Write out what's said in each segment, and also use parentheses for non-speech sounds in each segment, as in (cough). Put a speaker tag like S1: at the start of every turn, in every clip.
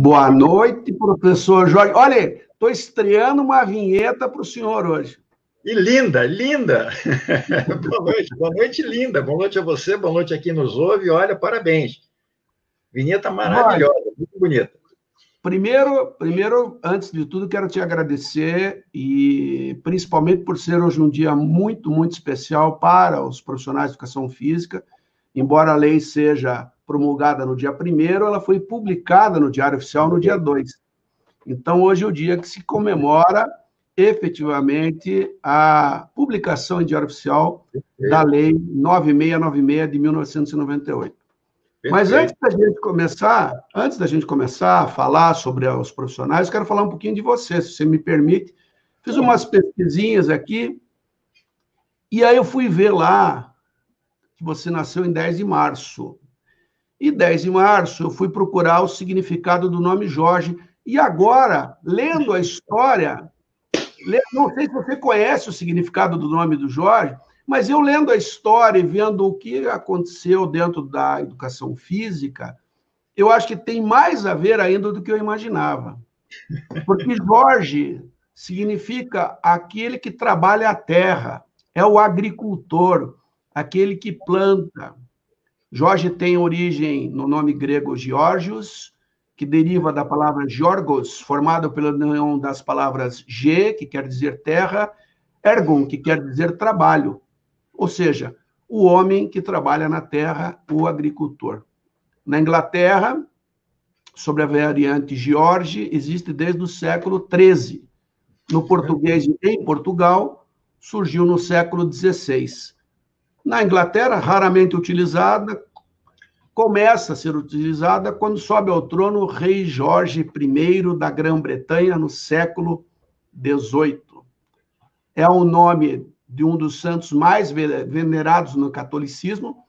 S1: Boa noite, professor Jorge. Olha, estou estreando uma vinheta para o senhor hoje.
S2: E linda, linda! (laughs) boa noite, boa noite, linda. Boa noite a você, boa noite a quem nos ouve. Olha, parabéns. Vinheta maravilhosa, Olha, muito bonita.
S1: Primeiro, primeiro, antes de tudo, quero te agradecer e principalmente por ser hoje um dia muito, muito especial para os profissionais de educação física. Embora a lei seja promulgada no dia 1 ela foi publicada no Diário Oficial no dia 2. Então, hoje é o dia que se comemora efetivamente a publicação em Diário Oficial da Lei 9696 de 1998. Mas antes da gente começar, antes da gente começar a falar sobre os profissionais, quero falar um pouquinho de você, se você me permite. Fiz umas pesquisinhas aqui e aí eu fui ver lá que você nasceu em 10 de março. E 10 de março eu fui procurar o significado do nome Jorge. E agora, lendo a história, não sei se você conhece o significado do nome do Jorge, mas eu lendo a história e vendo o que aconteceu dentro da educação física, eu acho que tem mais a ver ainda do que eu imaginava. Porque Jorge significa aquele que trabalha a terra, é o agricultor, aquele que planta. Jorge tem origem no nome grego Georgios, que deriva da palavra Georgos, formado pela união das palavras ge, que quer dizer terra, ergon, que quer dizer trabalho. Ou seja, o homem que trabalha na terra, o agricultor. Na Inglaterra, sobre a variante George, existe desde o século XIII. No português, em Portugal, surgiu no século XVI. Na Inglaterra, raramente utilizada, começa a ser utilizada quando sobe ao trono o rei Jorge I da Grã-Bretanha no século XVIII. É o nome de um dos santos mais venerados no catolicismo,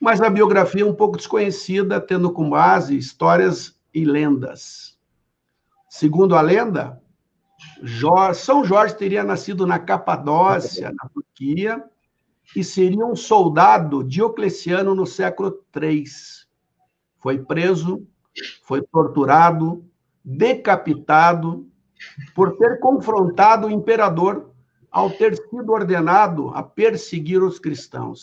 S1: mas a biografia é um pouco desconhecida, tendo como base histórias e lendas. Segundo a lenda, São Jorge teria nascido na Capadócia, na Turquia, e seria um soldado diocleciano no século III. Foi preso, foi torturado, decapitado por ter confrontado o imperador ao ter sido ordenado a perseguir os cristãos.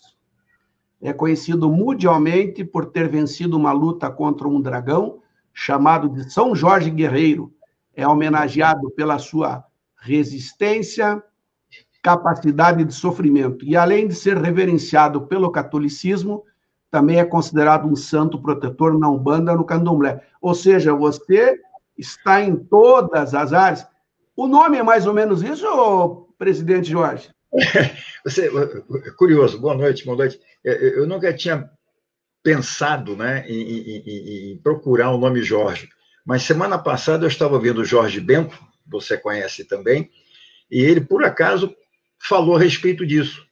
S1: É conhecido mundialmente por ter vencido uma luta contra um dragão chamado de São Jorge Guerreiro. É homenageado pela sua resistência, capacidade de sofrimento. E além de ser reverenciado pelo catolicismo, também é considerado um santo protetor na Umbanda, no Candomblé. Ou seja, você está em todas as áreas. O nome é mais ou menos isso, presidente Jorge? (laughs)
S2: Você, curioso, boa noite, boa noite. Eu nunca tinha pensado né, em, em, em, procurar o nome Jorge, mas semana passada eu estava vendo o Jorge Bento, você conhece também, e ele, por acaso, falou a respeito disso,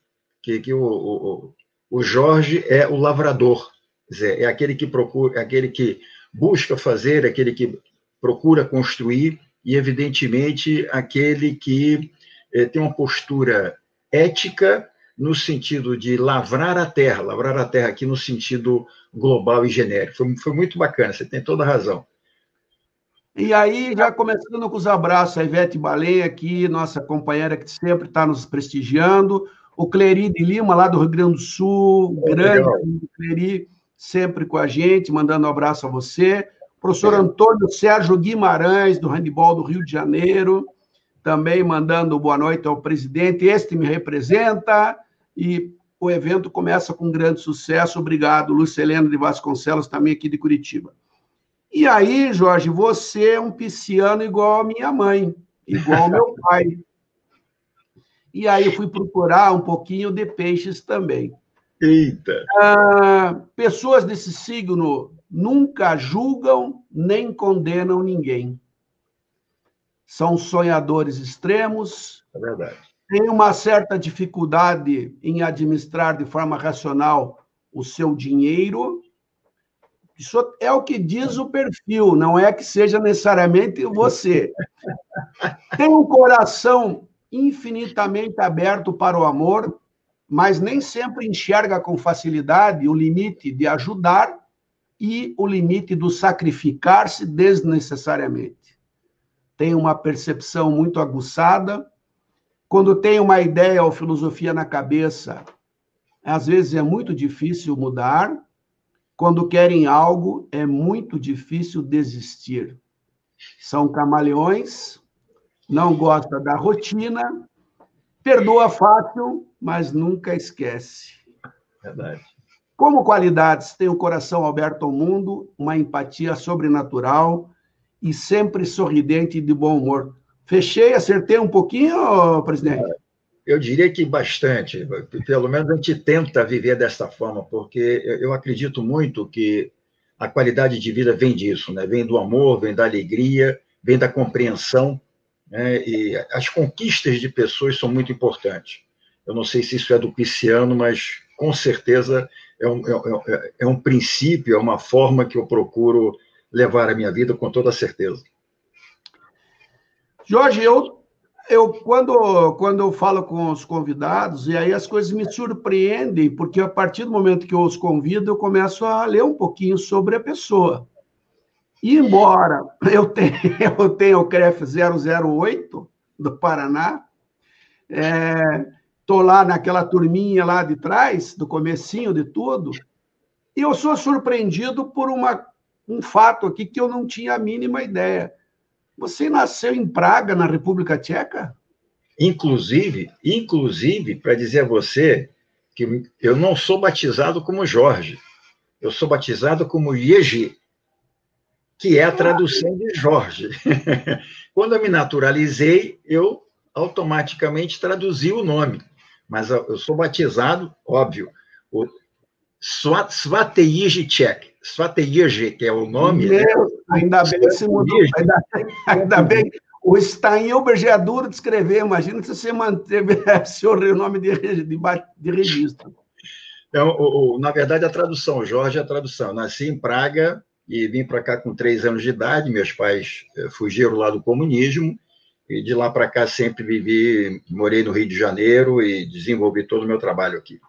S2: que, que o, o, o Jorge é o lavrador, dizer, é aquele que procura, é aquele que busca fazer, é aquele que procura construir, e, evidentemente, aquele que eh, tem uma postura ética no sentido de lavrar a terra, lavrar a terra aqui no sentido global e genérico. Foi, foi muito bacana, você tem toda a razão.
S1: E aí, já começando com os abraços, a Ivete Baleia aqui, nossa companheira que sempre está nos prestigiando, o Cleri de Lima, lá do Rio Grande do Sul, grande Cleri, sempre com a gente, mandando um abraço a você. O professor Antônio Sérgio Guimarães, do Handball do Rio de Janeiro, também mandando boa noite ao presidente. Este me representa e o evento começa com grande sucesso. Obrigado, Lucelena de Vasconcelos, também aqui de Curitiba. E aí, Jorge, você é um pisciano igual a minha mãe, igual ao meu (laughs) pai. E aí eu fui procurar um pouquinho de peixes também.
S2: Eita!
S1: Ah, pessoas desse signo nunca julgam nem condenam ninguém são sonhadores extremos.
S2: É verdade.
S1: Tem uma certa dificuldade em administrar de forma racional o seu dinheiro. Isso é o que diz o perfil, não é que seja necessariamente você. Tem um coração infinitamente aberto para o amor, mas nem sempre enxerga com facilidade o limite de ajudar e o limite do sacrificar-se desnecessariamente. Tem uma percepção muito aguçada. Quando tem uma ideia ou filosofia na cabeça, às vezes é muito difícil mudar. Quando querem algo, é muito difícil desistir. São camaleões, não gosta da rotina, perdoa fácil, mas nunca esquece.
S2: Verdade.
S1: Como qualidades, tem o coração aberto ao mundo, uma empatia sobrenatural e sempre sorridente e de bom humor. Fechei, acertei um pouquinho, presidente?
S2: Eu diria que bastante. Pelo menos a gente tenta viver dessa forma, porque eu acredito muito que a qualidade de vida vem disso, né? Vem do amor, vem da alegria, vem da compreensão, né? E as conquistas de pessoas são muito importantes. Eu não sei se isso é do pisciano, mas com certeza é um, é, é, é um princípio, é uma forma que eu procuro levar a minha vida com toda certeza.
S1: Jorge, eu, eu quando, quando eu falo com os convidados, e aí as coisas me surpreendem, porque a partir do momento que eu os convido, eu começo a ler um pouquinho sobre a pessoa. E embora eu tenha, (laughs) eu tenha o CREF 008 do Paraná, é, Estou lá naquela turminha lá de trás, do comecinho de tudo, e eu sou surpreendido por uma, um fato aqui que eu não tinha a mínima ideia. Você nasceu em Praga, na República Tcheca?
S2: Inclusive, inclusive, para dizer a você que eu não sou batizado como Jorge, eu sou batizado como Yeji, que é a tradução de Jorge. (laughs) Quando eu me naturalizei, eu automaticamente traduzi o nome mas eu sou batizado, óbvio, o Svatejicek, Svatejicek, que é o nome.
S1: Meu, né? ainda bem que você mudou, ainda, ainda bem. O Steinhuber é duro de escrever, imagina se você manteve (laughs) o nome de, de, de registro.
S2: Então, o, o, na verdade, a tradução, Jorge, é a tradução. Nasci em Praga e vim para cá com três anos de idade. Meus pais eh, fugiram lá do comunismo e de lá para cá sempre vivi, morei no Rio de Janeiro e desenvolvi todo o meu trabalho aqui.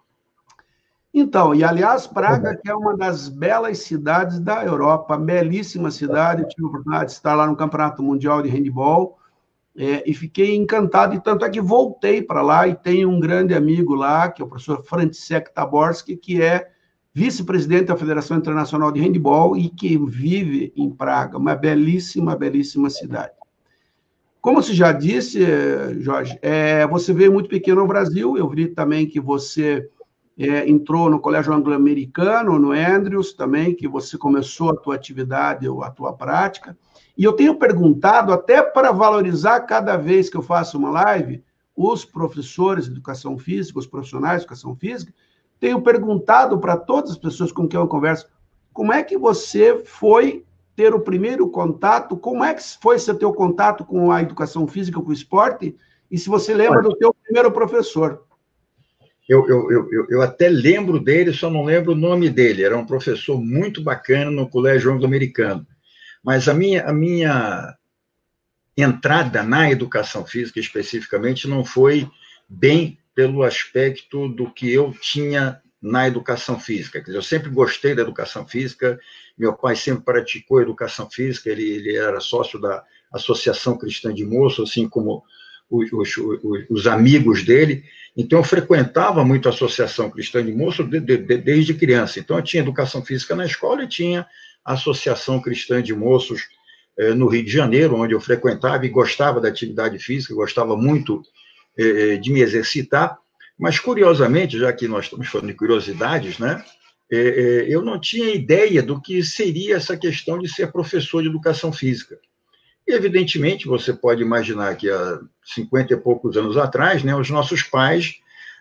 S1: Então, e aliás, Praga, que é uma das belas cidades da Europa, belíssima cidade, eu tive a oportunidade de estar lá no Campeonato Mundial de Handball é, e fiquei encantado, e tanto é que voltei para lá e tenho um grande amigo lá, que é o professor František Taborski, que é vice-presidente da Federação Internacional de Handball e que vive em Praga, uma belíssima, belíssima cidade. Como você já disse, Jorge, é, você veio muito pequeno ao Brasil. Eu vi também que você é, entrou no Colégio Anglo-Americano, no Andrews também, que você começou a tua atividade, a tua prática. E eu tenho perguntado, até para valorizar cada vez que eu faço uma live, os professores de educação física, os profissionais de educação física, tenho perguntado para todas as pessoas com quem eu converso, como é que você foi ter o primeiro contato, como é que foi esse teu contato com a educação física, com o esporte, e se você lembra do teu primeiro professor.
S2: Eu, eu, eu, eu até lembro dele, só não lembro o nome dele. Era um professor muito bacana no Colégio Anglo-Americano. Mas a minha, a minha entrada na educação física, especificamente, não foi bem pelo aspecto do que eu tinha na educação física. eu sempre gostei da educação física, meu pai sempre praticou educação física, ele, ele era sócio da Associação Cristã de Moço, assim como os, os, os, amigos dele. Então, eu frequentava muito a Associação Cristã de Moço de, de, de, desde criança. Então, eu tinha educação física na escola e tinha a Associação Cristã de Moços eh, no Rio de Janeiro, onde eu frequentava e gostava da atividade física, gostava muito eh, de me exercitar. Mas, curiosamente, já que nós estamos falando de curiosidades, né? É, é, eu não tinha ideia do que seria essa questão de ser professor de educação física. E, evidentemente, você pode imaginar que há 50 e poucos anos atrás, né, os nossos pais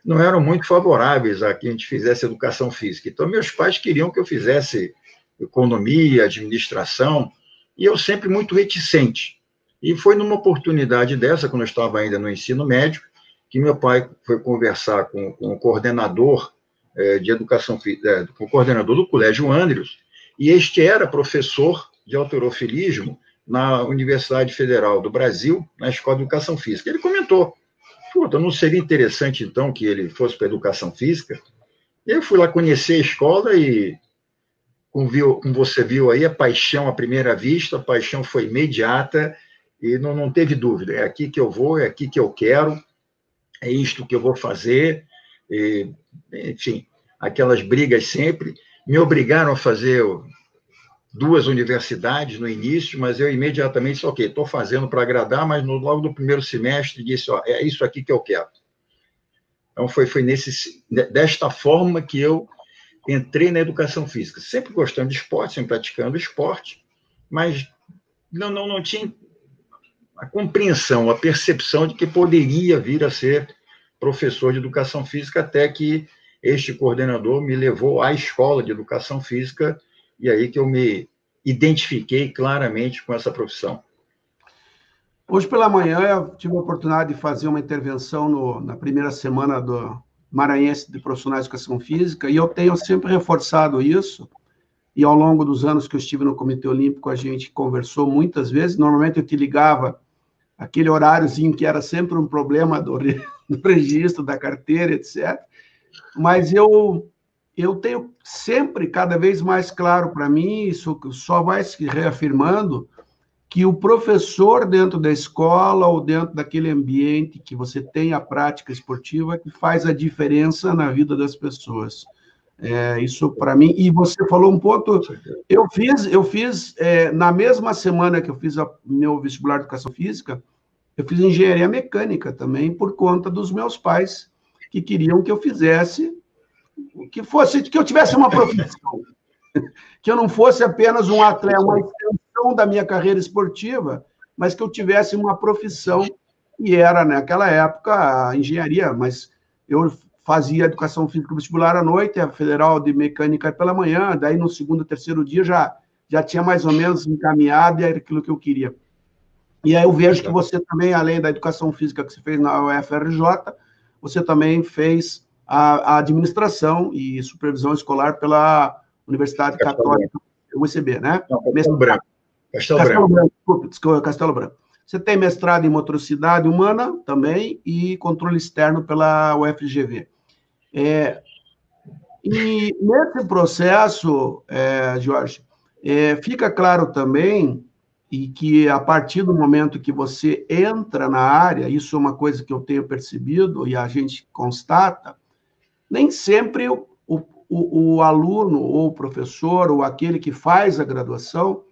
S2: não eram muito favoráveis a que a gente fizesse educação física. Então, meus pais queriam que eu fizesse economia, administração, e eu sempre muito reticente. E foi numa oportunidade dessa, quando eu estava ainda no ensino médio, que meu pai foi conversar com, com o coordenador é, de educação, é, com o coordenador do Colégio Andrews, e este era professor de alterofilismo na Universidade Federal do Brasil, na Escola de Educação Física. Ele comentou, puta, não seria interessante, então, que ele fosse para a Educação Física? Eu fui lá conhecer a escola e como, viu, você viu aí, a paixão à primeira vista, a paixão foi imediata e não, não teve dúvida. É aqui que eu vou, é aqui que eu quero, é isto que eu vou fazer. E, enfim, aquelas brigas sempre. Me obrigaram a fazer duas universidades no início, mas eu imediatamente disse, ok, estou fazendo para agradar, mas no, logo do primeiro semestre disse, ó, é isso aqui que eu quero. Então, foi, foi nesse, desta forma que eu entrei na educação física, sempre gostando de esporte, sempre praticando esporte, mas não, não, não tinha a compreensão, a percepção de que poderia vir a ser professor de educação física, até que este coordenador me levou à escola de educação física, e aí que eu me identifiquei claramente com essa profissão.
S1: Hoje pela manhã eu tive a oportunidade de fazer uma intervenção no, na primeira semana do Maranhense de Profissionais de Educação Física, e eu tenho sempre reforçado isso, e ao longo dos anos que eu estive no Comitê Olímpico, a gente conversou muitas vezes, normalmente eu te ligava aquele horáriozinho que era sempre um problema do, (laughs) do registro, da carteira, etc. Mas eu, eu tenho sempre, cada vez mais claro para mim, isso só vai se reafirmando, que o professor dentro da escola ou dentro daquele ambiente que você tem a prática esportiva que faz a diferença na vida das pessoas. É, isso para mim. E você falou um ponto. Eu fiz, eu fiz é, na mesma semana que eu fiz o meu vestibular de educação física, eu fiz engenharia mecânica também por conta dos meus pais que queriam que eu fizesse que fosse que eu tivesse uma profissão, (laughs) que eu não fosse apenas um atleta, uma extensão da minha carreira esportiva, mas que eu tivesse uma profissão e era naquela época a engenharia, mas eu fazia educação física vestibular à noite, a federal de mecânica pela manhã, daí no segundo, terceiro dia já já tinha mais ou menos encaminhado e era aquilo que eu queria. E aí eu vejo que você também, além da educação física que você fez na UFRJ, você também fez a, a administração e supervisão escolar pela Universidade Castelo Católica, UCB, né?
S2: Não, Castelo Branco.
S1: Castelo, Castelo Branco. Branco. Desculpa, Castelo Branco. Você tem mestrado em motricidade humana também e controle externo pela UFGV. É, e nesse processo, é, Jorge, é, fica claro também e que a partir do momento que você entra na área, isso é uma coisa que eu tenho percebido e a gente constata, nem sempre o, o, o aluno ou o professor ou aquele que faz a graduação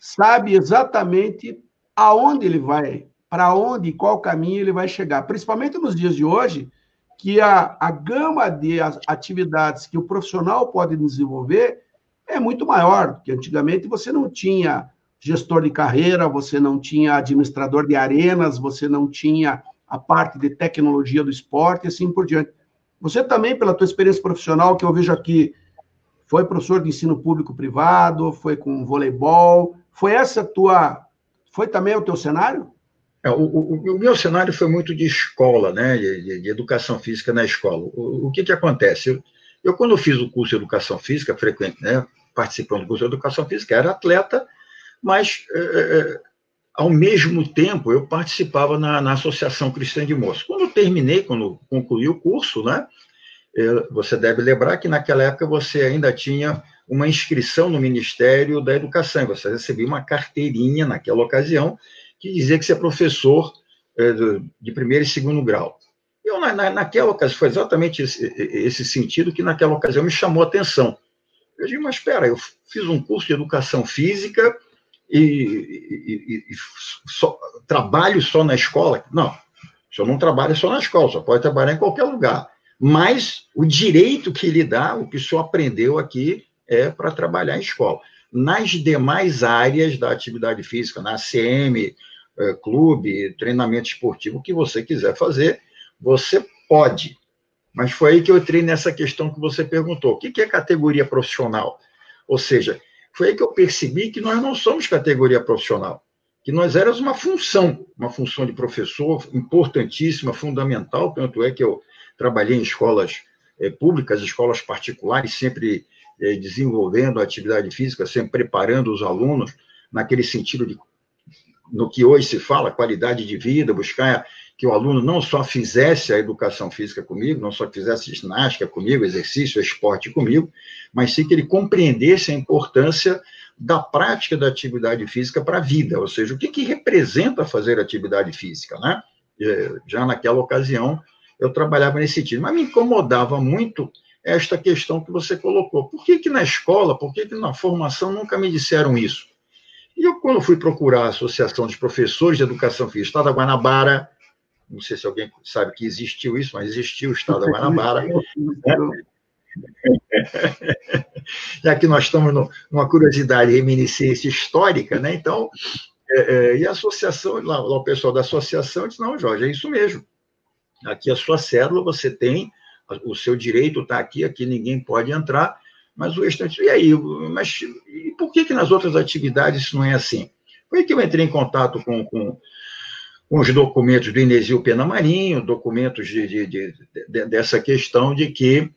S1: sabe exatamente aonde ele vai, para onde e qual caminho ele vai chegar, principalmente nos dias de hoje, que a, a gama de atividades que o profissional pode desenvolver é muito maior, porque antigamente você não tinha gestor de carreira, você não tinha administrador de arenas, você não tinha a parte de tecnologia do esporte e assim por diante. Você também, pela tua experiência profissional, que eu vejo aqui, foi professor de ensino público privado, foi com voleibol, foi essa tua, foi também o teu cenário?
S2: É, o, o, o, meu cenário foi muito de escola, né, de, de educação física na escola. O, o que que acontece? Eu, eu, quando fiz o curso de educação física, frequente, né, participando do curso de educação física, era atleta, mas, é, é, ao mesmo tempo, eu participava na, na, Associação Cristã de Moços. Quando eu terminei, quando concluí o curso, né, você deve lembrar que naquela época você ainda tinha uma inscrição no Ministério da Educação, você recebia uma carteirinha naquela ocasião que dizia que você é professor de primeiro e segundo grau. Eu, na, naquela ocasião, foi exatamente esse, esse sentido que naquela ocasião me chamou a atenção. Eu digo, mas espera, eu fiz um curso de educação física, e, e, e só, trabalho só na escola. Não, o não trabalha só na escola, só pode trabalhar em qualquer lugar. Mas o direito que lhe dá, o que o senhor aprendeu aqui, é para trabalhar em escola. Nas demais áreas da atividade física, na CM, é, clube, treinamento esportivo, o que você quiser fazer, você pode. Mas foi aí que eu entrei nessa questão que você perguntou. O que é categoria profissional? Ou seja, foi aí que eu percebi que nós não somos categoria profissional, que nós éramos uma função, uma função de professor importantíssima, fundamental, tanto é que eu trabalhei em escolas é, públicas, escolas particulares, sempre é, desenvolvendo atividade física, sempre preparando os alunos naquele sentido de no que hoje se fala, qualidade de vida, buscar que o aluno não só fizesse a educação física comigo, não só fizesse ginástica comigo, exercício, esporte comigo, mas sim que ele compreendesse a importância da prática da atividade física para a vida, ou seja, o que, que representa fazer atividade física, né? Já naquela ocasião, eu trabalhava nesse sentido, mas me incomodava muito esta questão que você colocou. Por que, que na escola, por que, que na formação nunca me disseram isso? E eu, quando fui procurar a Associação de Professores de Educação Física, Estado da Guanabara, não sei se alguém sabe que existiu isso, mas existiu o Estado da (laughs) Guanabara. (laughs) Já que nós estamos no, numa curiosidade reminiscência histórica, né? Então, é, é, e a associação, lá, lá, o pessoal da associação disse, não, Jorge, é isso mesmo. Aqui a sua célula, você tem, o seu direito está aqui, aqui ninguém pode entrar, mas o restante, e aí? Mas e por que, que nas outras atividades isso não é assim? Foi que eu entrei em contato com, com, com os documentos do Inesio Pena Marinho, documentos de, de, de, de dessa questão de que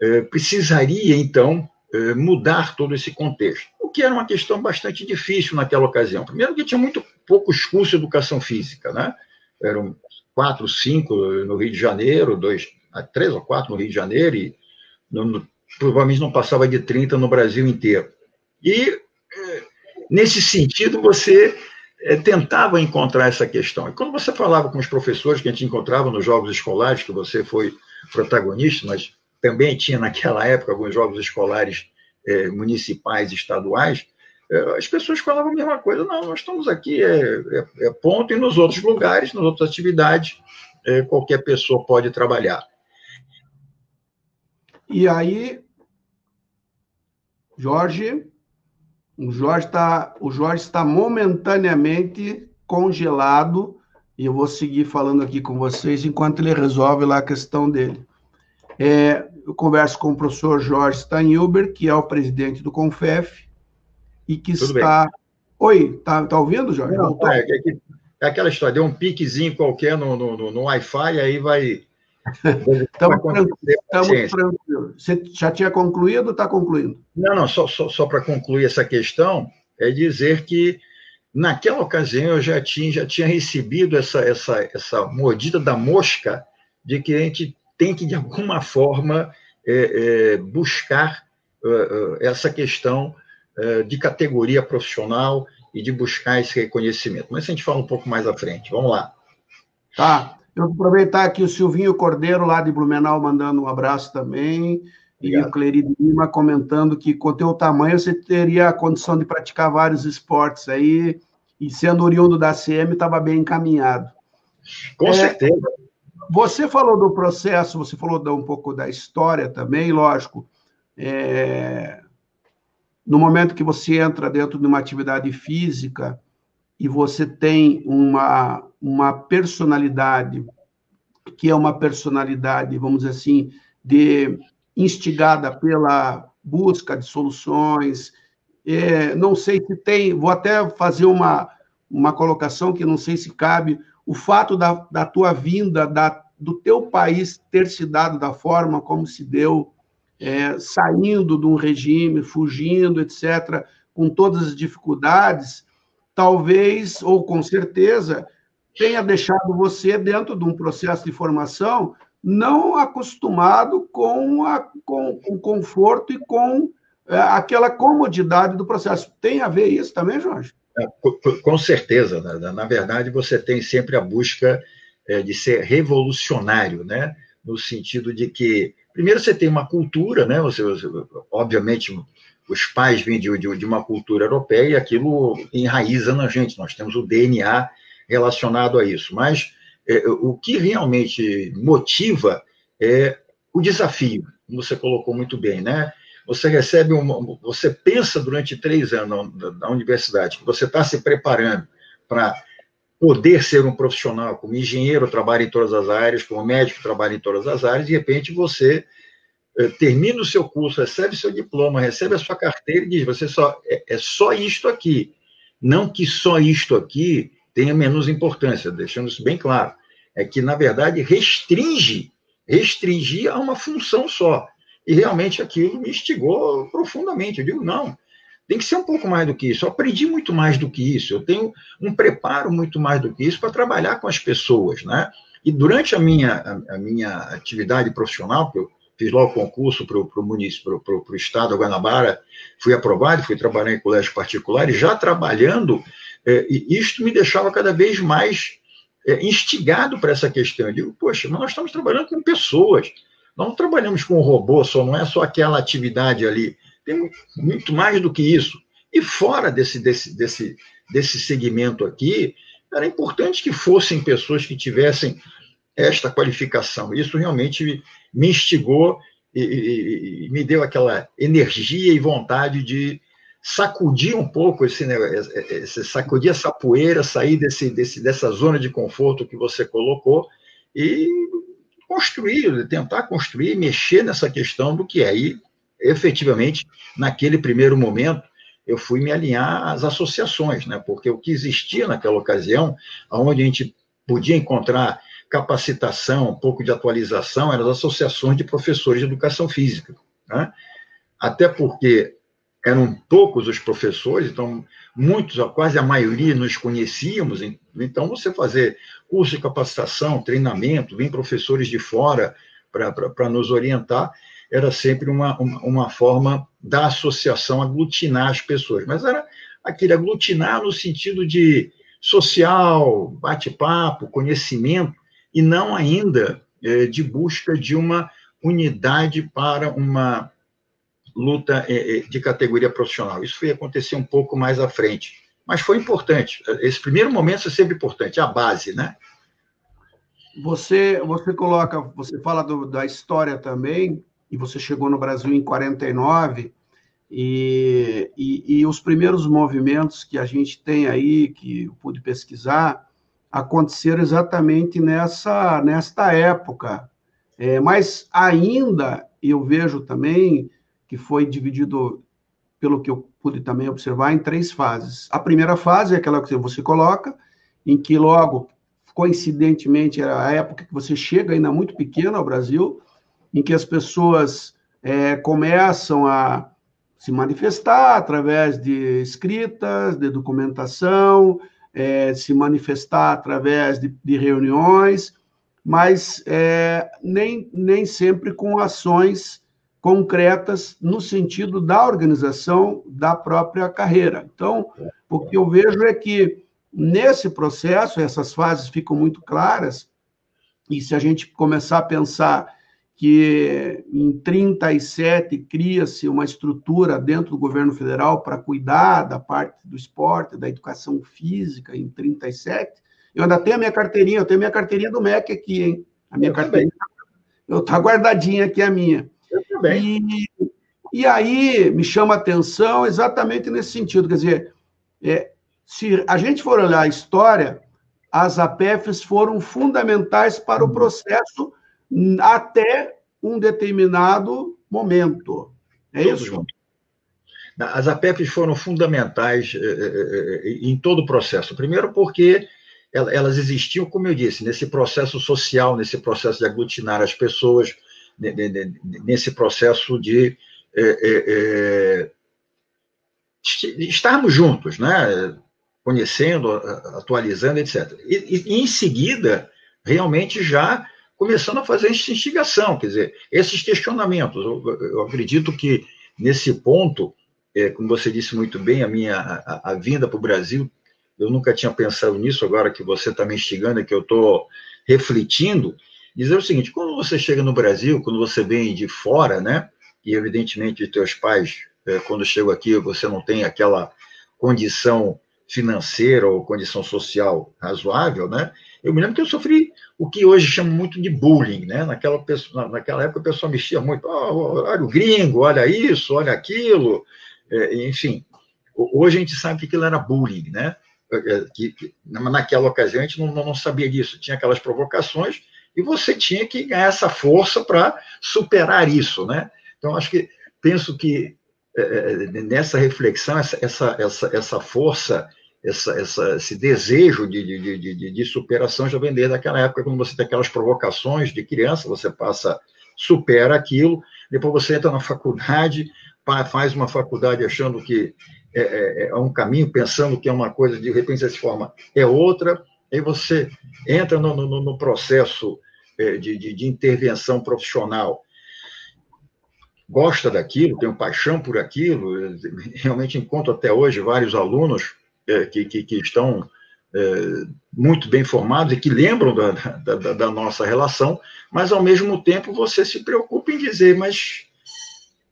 S2: eh, precisaria, então, eh, mudar todo esse contexto, o que era uma questão bastante difícil naquela ocasião. Primeiro, que tinha muito poucos cursos de educação física, né? Eram quatro, cinco no Rio de Janeiro, dois, ah, três ou quatro no Rio de Janeiro, e no, no, provavelmente não passava de 30 no Brasil inteiro. E, eh, nesse sentido, você tentava encontrar essa questão. E quando você falava com os professores que a gente encontrava nos jogos escolares, que você foi protagonista, mas também tinha naquela época alguns jogos escolares é, municipais, estaduais, é, as pessoas falavam a mesma coisa. Não, nós estamos aqui, é, é, é ponto, e nos outros lugares, nas outras atividades, é, qualquer pessoa pode trabalhar.
S1: E aí, Jorge, o Jorge está, o Jorge está momentaneamente congelado e eu vou seguir falando aqui com vocês enquanto ele resolve lá a questão dele. É, eu converso com o professor Jorge Steinhuber, que é o presidente do CONFEF, e que Tudo está. Bem. Oi, tá, tá ouvindo, Jorge?
S2: Não, é, é, é, aquela história, deu um piquezinho qualquer no, no, no, no Wi-Fi, aí vai.
S1: Estamos tranquilos. Você já tinha concluído ou está concluindo?
S2: Não, não, só, só, só para concluir essa questão, é dizer que naquela ocasião eu já tinha, já tinha recebido essa, essa, essa mordida da mosca de que a gente tem que, de alguma forma, é, é, buscar uh, essa questão uh, de categoria profissional e de buscar esse reconhecimento. Mas a gente fala um pouco mais à frente. Vamos lá.
S1: Tá. Eu vou aproveitar aqui o Silvinho Cordeiro, lá de Blumenau, mandando um abraço também. Obrigado. E o Clerido Lima comentando que, com o teu tamanho, você teria a condição de praticar vários esportes aí, e sendo oriundo da CM, estava bem encaminhado.
S2: Com é, certeza.
S1: Você falou do processo, você falou um pouco da história também, lógico. É, no momento que você entra dentro de uma atividade física e você tem uma, uma personalidade que é uma personalidade, vamos dizer assim, de instigada pela busca de soluções. É, não sei se tem, vou até fazer uma, uma colocação que não sei se cabe, o fato da, da tua vinda, da, do teu país ter se dado da forma como se deu, é, saindo de um regime, fugindo, etc., com todas as dificuldades, talvez, ou com certeza, tenha deixado você dentro de um processo de formação não acostumado com, a, com, com o conforto e com é, aquela comodidade do processo. Tem a ver isso também, Jorge?
S2: É, com certeza. Né? Na verdade, você tem sempre a busca é, de ser revolucionário, né? no sentido de que, primeiro, você tem uma cultura, né? Você, obviamente, os pais vêm de, de, uma cultura europeia e aquilo enraiza na gente, nós temos o DNA relacionado a isso. Mas é, o que realmente motiva é o desafio, como você colocou muito bem, né? Você recebe uma, você pensa durante três anos na, na universidade que você está se preparando para poder ser um profissional, como engenheiro trabalha em todas as áreas, como médico trabalha em todas as áreas, de repente você eh, termina o seu curso, recebe seu diploma, recebe a sua carteira e diz: você só é, é só isto aqui. Não que só isto aqui tenha menos importância, deixando isso bem claro. É que, na verdade, restringe, restringir a uma função só. E realmente aquilo me instigou profundamente. Eu digo, não, tem que ser um pouco mais do que isso. Eu aprendi muito mais do que isso. Eu tenho um preparo muito mais do que isso para trabalhar com as pessoas, né? E durante a minha, a, minha atividade profissional, que eu fiz lá o concurso para o estado Guanabara, fui aprovado, fui trabalhar em colégio particular, e já trabalhando, é, isto me deixava cada vez mais é, instigado para essa questão. Eu digo, poxa, mas nós estamos trabalhando com pessoas, nós não trabalhamos com robô só, não é só aquela atividade ali tem muito mais do que isso. E fora desse, desse, desse, desse segmento aqui, era importante que fossem pessoas que tivessem esta qualificação. Isso realmente me instigou e, e, e me deu aquela energia e vontade de sacudir um pouco esse, sacudir essa poeira, sair desse, desse, dessa zona de conforto que você colocou e construir, tentar construir, mexer nessa questão do que é. E efetivamente, naquele primeiro momento, eu fui me alinhar às associações, né? porque o que existia naquela ocasião, onde a gente podia encontrar capacitação, um pouco de atualização, eram as associações de professores de educação física. Né? Até porque eram poucos os professores, então muitos, quase a maioria, nos conhecíamos, então você fazer curso de capacitação, treinamento, vem professores de fora para nos orientar, era sempre uma, uma, uma forma da associação aglutinar as pessoas, mas era aquele aglutinar no sentido de social, bate-papo, conhecimento, e não ainda é, de busca de uma unidade para uma luta é, é, de categoria profissional. Isso foi acontecer um pouco mais à frente, mas foi importante. Esse primeiro momento é sempre importante, a base, né?
S1: Você, você coloca, você fala do, da história também, e você chegou no Brasil em 49, e, e, e, os primeiros movimentos que a gente tem aí, que eu pude pesquisar, aconteceram exatamente nessa nesta época. É, mas ainda eu vejo também que foi dividido, pelo que eu pude também observar, em três fases. A primeira fase é aquela que você coloca, em que logo, coincidentemente, era a época que você chega ainda muito pequeno ao Brasil, em que as pessoas é, começam a se manifestar através de escritas, de documentação, é, se manifestar através de, de reuniões, mas é, nem, nem sempre com ações concretas no sentido da organização da própria carreira. Então, o que eu vejo é que nesse processo, essas fases ficam muito claras, e se a gente começar a pensar que em 37 cria-se uma estrutura dentro do governo federal para cuidar da parte do esporte, da educação física, em 37. Eu ainda tenho a minha carteirinha, eu tenho a minha carteirinha do MEC aqui, hein? A minha eu carteirinha. Eu tá guardadinha aqui a minha.
S2: Eu também.
S1: E, e aí me chama a atenção exatamente nesse sentido, quer dizer, é, se a gente for olhar a história, as APFs foram fundamentais para o uhum. processo até um determinado momento. É Todos isso?
S2: As APEPs foram fundamentais eh, eh, eh, em todo o processo. Primeiro, porque elas existiam, como eu disse, nesse processo social, nesse processo de aglutinar as pessoas, nesse processo de estarmos juntos, né? conhecendo, atualizando, etc. E, e, em seguida, realmente já começando a fazer essa instigação, quer dizer, esses questionamentos. Eu, eu acredito que nesse ponto, é, como você disse muito bem, a minha a, a vinda para o Brasil, eu nunca tinha pensado nisso, agora que você está me instigando, que eu estou refletindo, dizer o seguinte, quando você chega no Brasil, quando você vem de fora, né, e evidentemente teus pais, é, quando chegam aqui, você não tem aquela condição financeira ou condição social razoável, né, eu me lembro que eu sofri o que hoje chama muito de bullying, né? Naquela, naquela época o pessoal mexia muito, oh, olha o gringo, olha isso, olha aquilo, é, enfim. Hoje a gente sabe que aquilo era bullying, né? É, que, que, naquela ocasião a gente não, não sabia disso, tinha aquelas provocações e você tinha que ganhar essa força para superar isso, né? Então acho que penso que é, nessa reflexão essa, essa, essa, essa força essa, essa, esse desejo de, de, de, de, superação já vem desde aquela época, quando você tem aquelas provocações de criança, você passa, supera aquilo, depois você entra na faculdade, faz uma faculdade achando que é, é, é, um caminho, pensando que é uma coisa, de repente se forma é outra, aí você entra no, no, no processo é, de, de, de, intervenção profissional, gosta daquilo, tem um paixão por aquilo, (laughs) realmente encontro até hoje vários alunos é, que, que, que, estão é, muito bem formados e que lembram da, da, da nossa relação, mas ao mesmo tempo você se preocupa em dizer, mas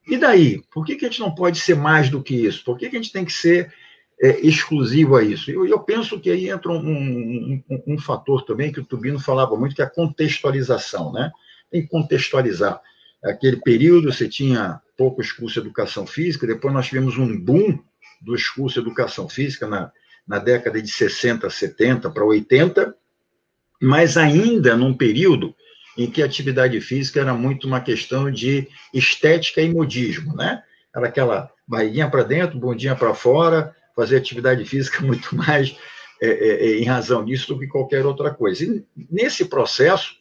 S2: e daí? Por que, que a gente não pode ser mais do que isso? Por que, que a gente tem que ser é, exclusivo a isso? Eu, eu, penso que aí entra um, um, um, fator também que o Tubino falava muito, que é a contextualização, né? Tem que contextualizar. Aquele período você tinha poucos cursos de educação física, depois nós tivemos um boom dos cursos de educação física na, na década de 60, 70 para 80, mas ainda num período em que a atividade física era muito uma questão de estética e modismo, né? Era aquela barriguinha para dentro, bundinha para fora, fazer atividade física (laughs) muito mais é, é, é, em razão disso do que qualquer outra coisa. E nesse processo,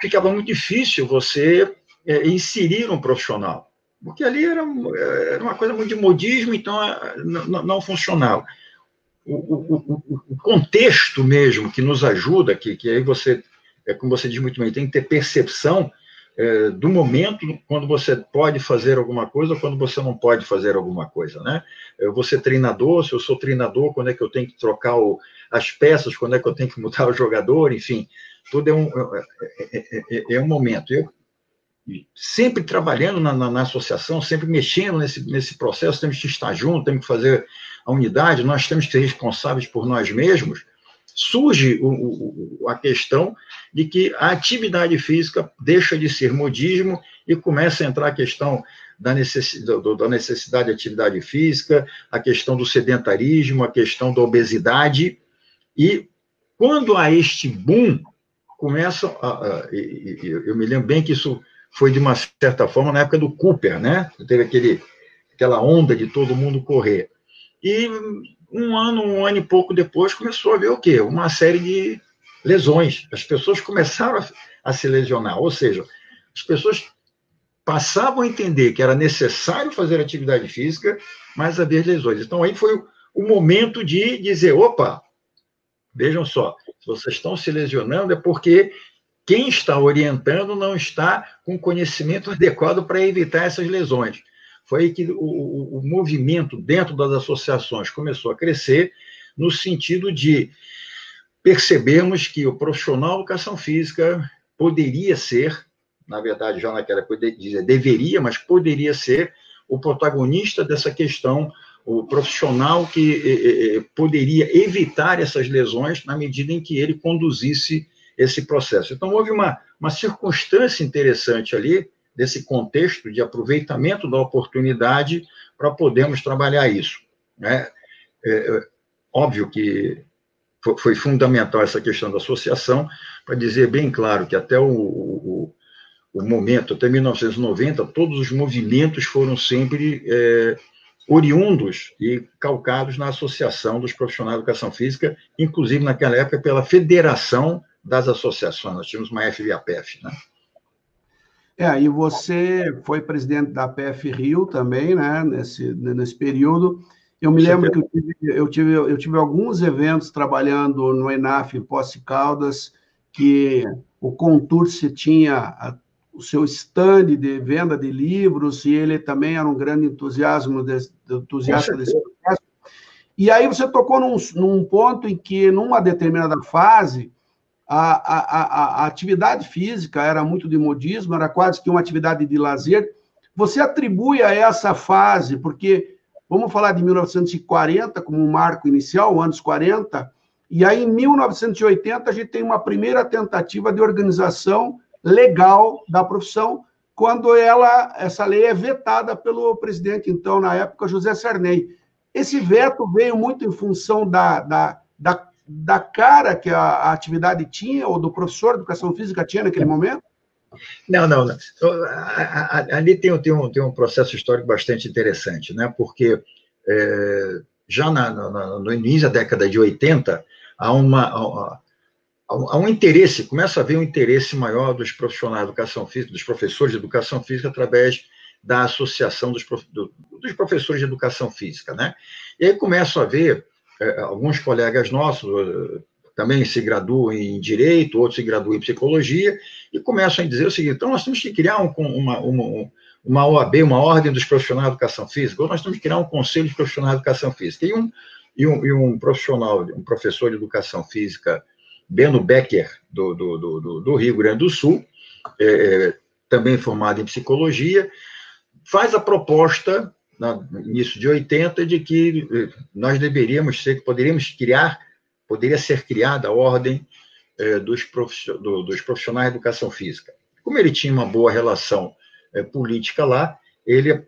S2: ficava muito difícil você é, inserir um profissional, porque ali era, era, uma coisa muito de modismo, então é, não, não funcionava. O, o, o, o, contexto mesmo que nos ajuda, que, que aí você é como você diz muito bem, tem que ter percepção é, do momento quando você pode fazer alguma coisa quando você não pode fazer alguma coisa, né? Eu vou ser treinador, se eu sou treinador, quando é que eu tenho que trocar o, as peças, quando é que eu tenho que mudar o jogador, enfim, tudo é um, é, é, é, é um momento. Eu sempre trabalhando na, na, na, associação, sempre mexendo nesse, nesse processo, temos que estar juntos, temos que fazer a unidade, nós temos que ser responsáveis por nós mesmos, surge o, o, a questão de que a atividade física deixa de ser modismo e começa a entrar a questão da necessidade, da necessidade de atividade física, a questão do sedentarismo, a questão da obesidade, e quando há este boom, começa, a, a, eu me lembro bem que isso foi de uma certa forma na época do Cooper, né? Teve aquele, aquela onda de todo mundo correr. E um ano, um ano e pouco depois, começou a ver o quê? Uma série de lesões. As pessoas começaram a, a se lesionar, ou seja, as pessoas passavam a entender que era necessário fazer atividade física, mas haver lesões. Então, aí foi o momento de dizer: opa, vejam só, se vocês estão se lesionando é porque quem está orientando não está com conhecimento adequado para evitar essas lesões foi aí que o, o, o movimento dentro das associações começou a crescer, no sentido de percebermos que o profissional de educação física poderia ser, na verdade, já naquela época dizia deveria, mas poderia ser o protagonista dessa questão, o profissional que eh, eh, poderia evitar essas lesões na medida em que ele conduzisse esse processo. Então, houve uma, uma circunstância interessante ali, desse contexto de aproveitamento da oportunidade para podermos trabalhar isso. Né? É, é, óbvio que foi, fundamental essa questão da associação, para dizer bem claro que até o, o, o, momento, até 1990, todos os movimentos foram sempre é, oriundos e calcados na Associação dos Profissionais de Educação Física, inclusive naquela época pela Federação das Associações, nós tínhamos uma FBAPF, né?
S1: É, e você foi presidente da PF Rio também, né, nesse, nesse período. Eu me lembro que eu tive, eu tive, eu tive alguns eventos trabalhando no ENAF Posse Caldas, que o Conturce tinha a, o seu stand de venda de livros, e ele também era um grande entusiasmo desse, entusiasta desse processo. E aí você tocou num, num ponto em que, numa determinada fase, a, a, a, atividade física era muito de modismo, era quase que uma atividade de lazer. Você atribui a essa fase, porque vamos falar de 1940 como um marco inicial, anos 40, e aí em 1980 a gente tem uma primeira tentativa de organização legal da profissão, quando ela essa lei é vetada pelo presidente, então, na época, José Sarney. Esse veto veio muito em função da, da, da da cara que a, a, atividade tinha, ou do professor de educação física tinha naquele momento?
S2: Não, não, não. Ali tem, tem, um, tem um processo histórico bastante interessante, né? porque é, já na, na, no início da década de 80, há, uma, há, há um interesse, começa a haver um interesse maior dos profissionais de educação física, dos professores de educação física, através da Associação dos, dos Professores de Educação Física. Né? E aí começo a ver alguns colegas nossos eh, também se graduam em Direito, outros se graduam em Psicologia, e começam a dizer o seguinte, então nós temos que criar um, uma, uma, uma OAB, uma Ordem dos Profissionais de Educação Física, ou nós temos que criar um Conselho de Profissionais de Educação Física. E um, e um, e um profissional, um professor de Educação Física, Beno Becker, do, do, do, do Rio Grande do Sul, é, é também formado em Psicologia, faz a proposta no início de 80, de que eh, nós deveríamos ser, poderíamos criar, poderia ser criada a ordem eh, dos, profissionais de educação física. Como ele tinha uma boa relação eh, política lá, ele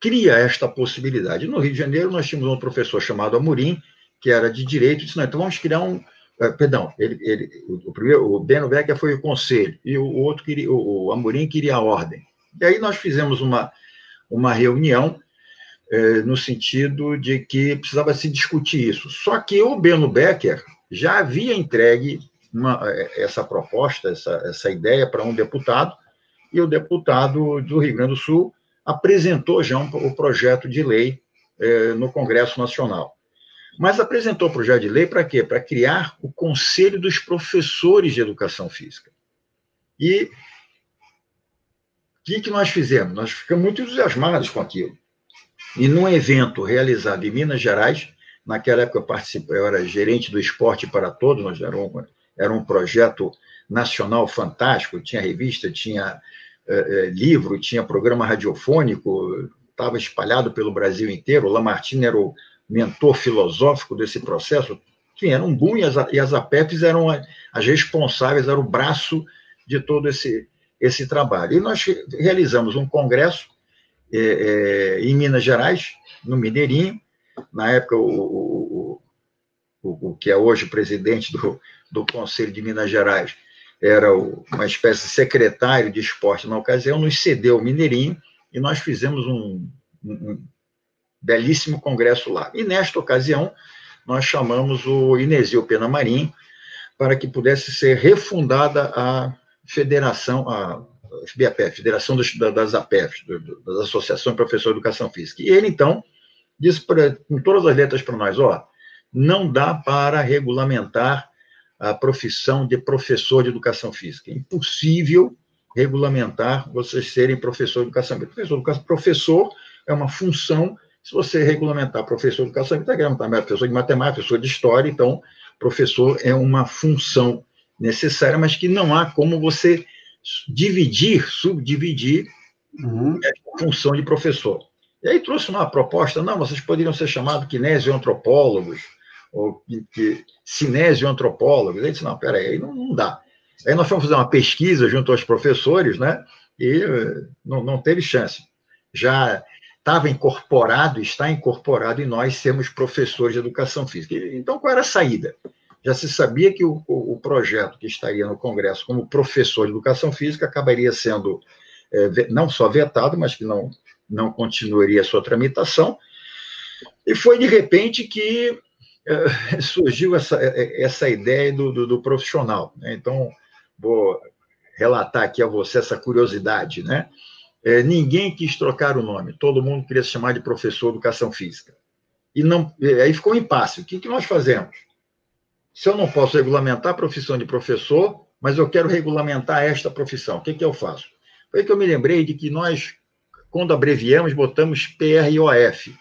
S2: cria esta possibilidade. No Rio de Janeiro, nós tínhamos um professor chamado Amorim, que era de direito, disse, não, então vamos criar um, perdão, ele, ele, o, primeiro, o Beno Becker foi o conselho, e o, outro, queria, o Amorim queria a ordem. E aí nós fizemos uma, uma reunião é, no sentido de que precisava se discutir isso. Só que o Beno Becker já havia entregue uma, é, essa proposta, essa, essa ideia para um deputado, e o deputado do Rio Grande do Sul apresentou já um, o projeto de lei é, no Congresso Nacional. Mas apresentou o projeto de lei para quê? Para criar o Conselho dos Professores de Educação Física. E que, que nós fizemos? Nós ficamos muito entusiasmados com aquilo. E num evento realizado em Minas Gerais, naquela época eu participei, eu era gerente do Esporte para Todos, nós era um, era um projeto nacional fantástico, tinha revista, tinha é, é, livro, tinha programa radiofônico, estava espalhado pelo Brasil inteiro. O Lamartine era o mentor filosófico desse processo. Enfim, era um boom e as, e as APEPs eram as responsáveis, era o braço de todo esse, esse trabalho. E nós realizamos um congresso é, é, em Minas Gerais, no Mineirinho, na época o, o, o, o que é hoje presidente do, do Conselho de Minas Gerais era uma espécie de secretário de esporte na ocasião, nos cedeu o Mineirinho e nós fizemos um, um, um belíssimo congresso lá. E nesta ocasião, nós chamamos o Inesio Penamarim para que pudesse ser refundada a federação, a FBAPF, Federação das, das APEFs, das Associações de Professores de Educação Física. E ele, então, disse pra, com todas as letras para nós, ó, não dá para regulamentar a profissão de professor de educação física. É impossível regulamentar vocês serem professor de educação física. Professor, professor é uma função, se você regulamentar professor de educação física, é professor de matemática, professor de história, então, professor é uma função necessária, mas que não há como você dividir, subdividir uhum. a função de professor. E aí trouxe uma proposta, não, vocês poderiam ser chamados kinesioantropólogos, ou que, cinesioantropólogos. Aí disse, não, peraí, aí não, não dá. Aí nós fomos fazer uma pesquisa junto aos professores, né, e eh, não, não teve chance. Já estava incorporado, está incorporado em nós sermos professores de educação física. Então, qual era a saída? Já se sabia que o, o, projeto que estaria no Congresso como professor de educação física acabaria sendo é, não só vetado, mas que não, não continuaria a sua tramitação. E foi de repente que é, (laughs) surgiu essa, é, essa ideia do, do, do profissional. Né? Então, vou relatar aqui a você essa curiosidade. Né? É, ninguém quis trocar o nome, todo mundo queria se chamar de professor de educação física. E não, aí ficou um impasse. O que, que nós fazemos? Se eu não posso regulamentar a profissão de professor, mas eu quero regulamentar esta profissão, o que, que eu faço? Foi que eu me lembrei de que nós, quando abreviamos, botamos PROF.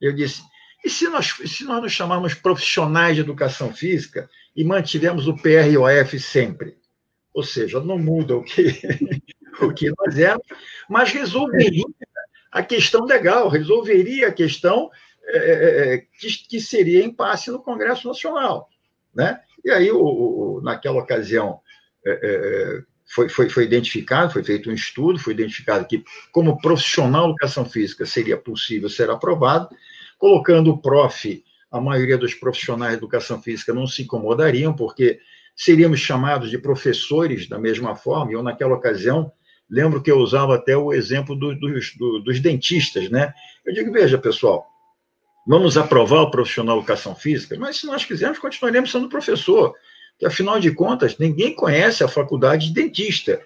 S2: Eu disse, e se nós, se nós nos chamarmos profissionais de educação física e mantivemos o PROF sempre? Ou seja, não muda o que, (laughs) o que nós éramos, mas resolveria a questão legal, resolveria a questão é, é, é, que, que, seria impasse no Congresso Nacional. Né? E aí, o, o naquela ocasião, foi, foi, foi identificado, foi feito um estudo, foi identificado que, como profissional de educação física, seria possível ser aprovado, colocando o prof, a maioria dos profissionais de educação física não se incomodariam, porque seríamos chamados de professores da mesma forma, e eu, naquela ocasião, lembro que eu usava até o exemplo do, dos, do, dos dentistas, né? Eu digo, veja, pessoal, vamos aprovar o profissional de educação física, mas se nós quisermos, continuaremos sendo professor, porque afinal de contas, ninguém conhece a faculdade de dentista,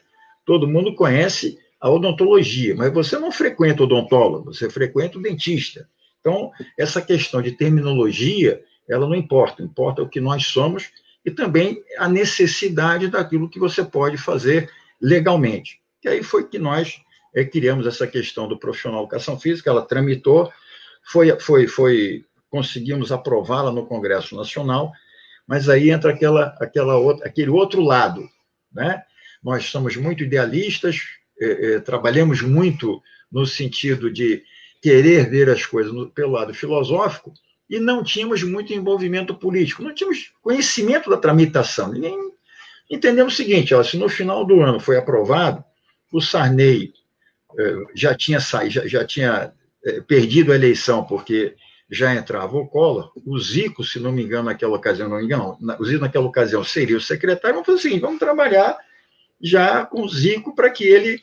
S2: todo mundo conhece a odontologia, mas você não frequenta o odontólogo, você frequenta o dentista. Então, essa questão de terminologia, ela não importa, importa o que nós somos e também a necessidade daquilo que você pode fazer legalmente. E aí foi que nós é, criamos essa questão do profissional de educação física, ela tramitou, foi, foi, foi conseguimos aprová-la no Congresso Nacional, mas aí entra aquela, aquela outra, aquele outro lado, né? Nós somos muito idealistas, é, é, trabalhamos muito no sentido de querer ver as coisas no, pelo lado filosófico e não tínhamos muito envolvimento político, não tínhamos conhecimento da tramitação. Nem entendemos o seguinte: ó, se no final do ano foi aprovado, o Sarney é, já tinha saído, já, já tinha perdido a eleição porque já entrava o Collor, o Zico, se não me engano, naquela ocasião, não me engano, o Zico naquela ocasião seria o secretário, vamos fazer assim, vamos trabalhar já com o Zico para que ele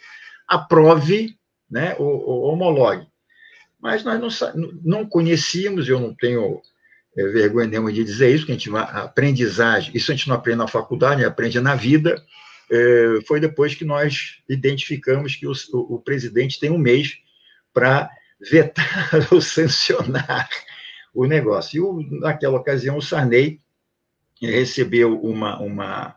S2: aprove, né, o, o homologue. Mas nós não, não conhecíamos, eu não tenho é, vergonha nenhuma de dizer isso, que a gente a aprendizagem, isso a gente não aprende na faculdade, aprende na vida, é, foi depois que nós identificamos que o, o, o presidente tem um mês para vetar (laughs) ou sancionar o negócio. E naquela ocasião, o Sarney recebeu uma, uma,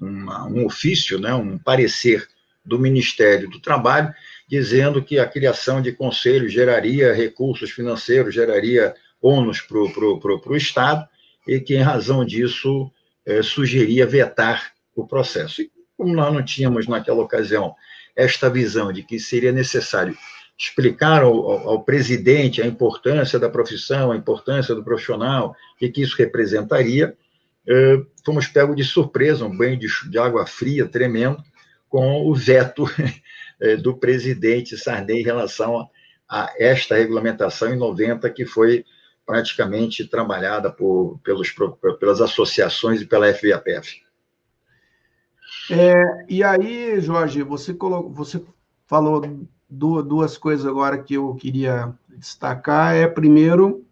S2: uma, um ofício, né, um parecer do Ministério do Trabalho, dizendo que a criação de conselho geraria recursos financeiros, geraria ônus para o Estado, e que, em razão disso, é, sugeria vetar o processo. E como nós não tínhamos, naquela ocasião, esta visão de que seria necessário explicar ao, ao, presidente a importância da profissão, a importância do profissional, o que, que isso representaria, eh, fomos pegos de surpresa, um banho de, de água fria tremendo, com o veto eh, (laughs) do presidente Sarney em relação a, a, esta regulamentação em 90, que foi praticamente trabalhada por, pelos, pelas associações e pela FVAPF.
S1: É, e aí, Jorge, você, colocou, você falou duas coisas agora que eu queria destacar. É, primeiro,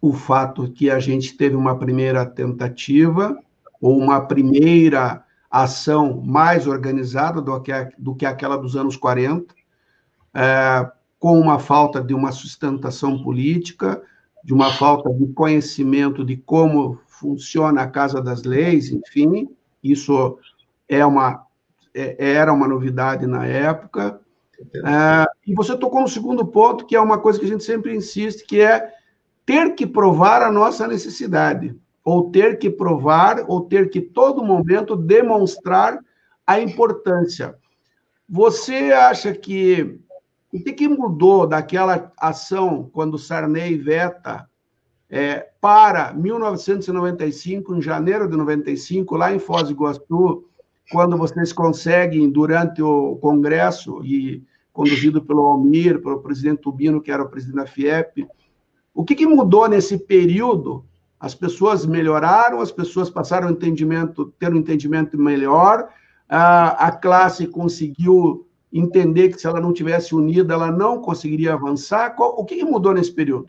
S1: o fato que a gente teve uma primeira tentativa, ou uma primeira ação mais organizada do que, do que aquela dos anos 40, é, com uma falta de uma sustentação política, de uma falta de conhecimento de como funciona a Casa das Leis, enfim, isso é uma, é, era uma novidade na época, é, e você tocou no segundo ponto, que é uma coisa que a gente sempre insiste, que é ter que provar a nossa necessidade, ou ter que provar, ou ter que, todo momento, demonstrar a importância. Você acha que o que, que mudou daquela ação quando Sarney veta é, para 1995, em janeiro de 95, lá em Foz do Iguaçu, quando vocês conseguem, durante o Congresso, e conduzido pelo Almir, pelo presidente Tubino, que era o presidente da FIEP. O que, que mudou nesse período? As pessoas melhoraram, as pessoas passaram a entendimento, ter um entendimento melhor, a, a classe conseguiu entender que se ela não tivesse unida, ela não conseguiria avançar. Qual, o que, que mudou nesse período?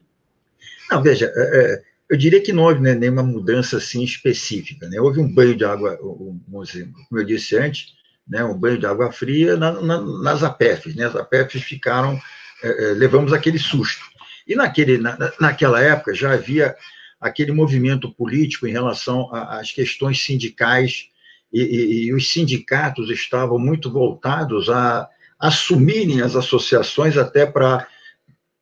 S2: Não, veja, é, é eu diria que não houve né, nenhuma mudança assim específica. Né? Houve um banho de água, como eu disse antes, né, um banho de água fria na, na, nas APEFs. Né? As APEFs ficaram, é, é, levamos aquele susto. E naquele, na, naquela época já havia aquele movimento político em relação às questões sindicais, e, e, e, os sindicatos estavam muito voltados a assumirem as associações até para,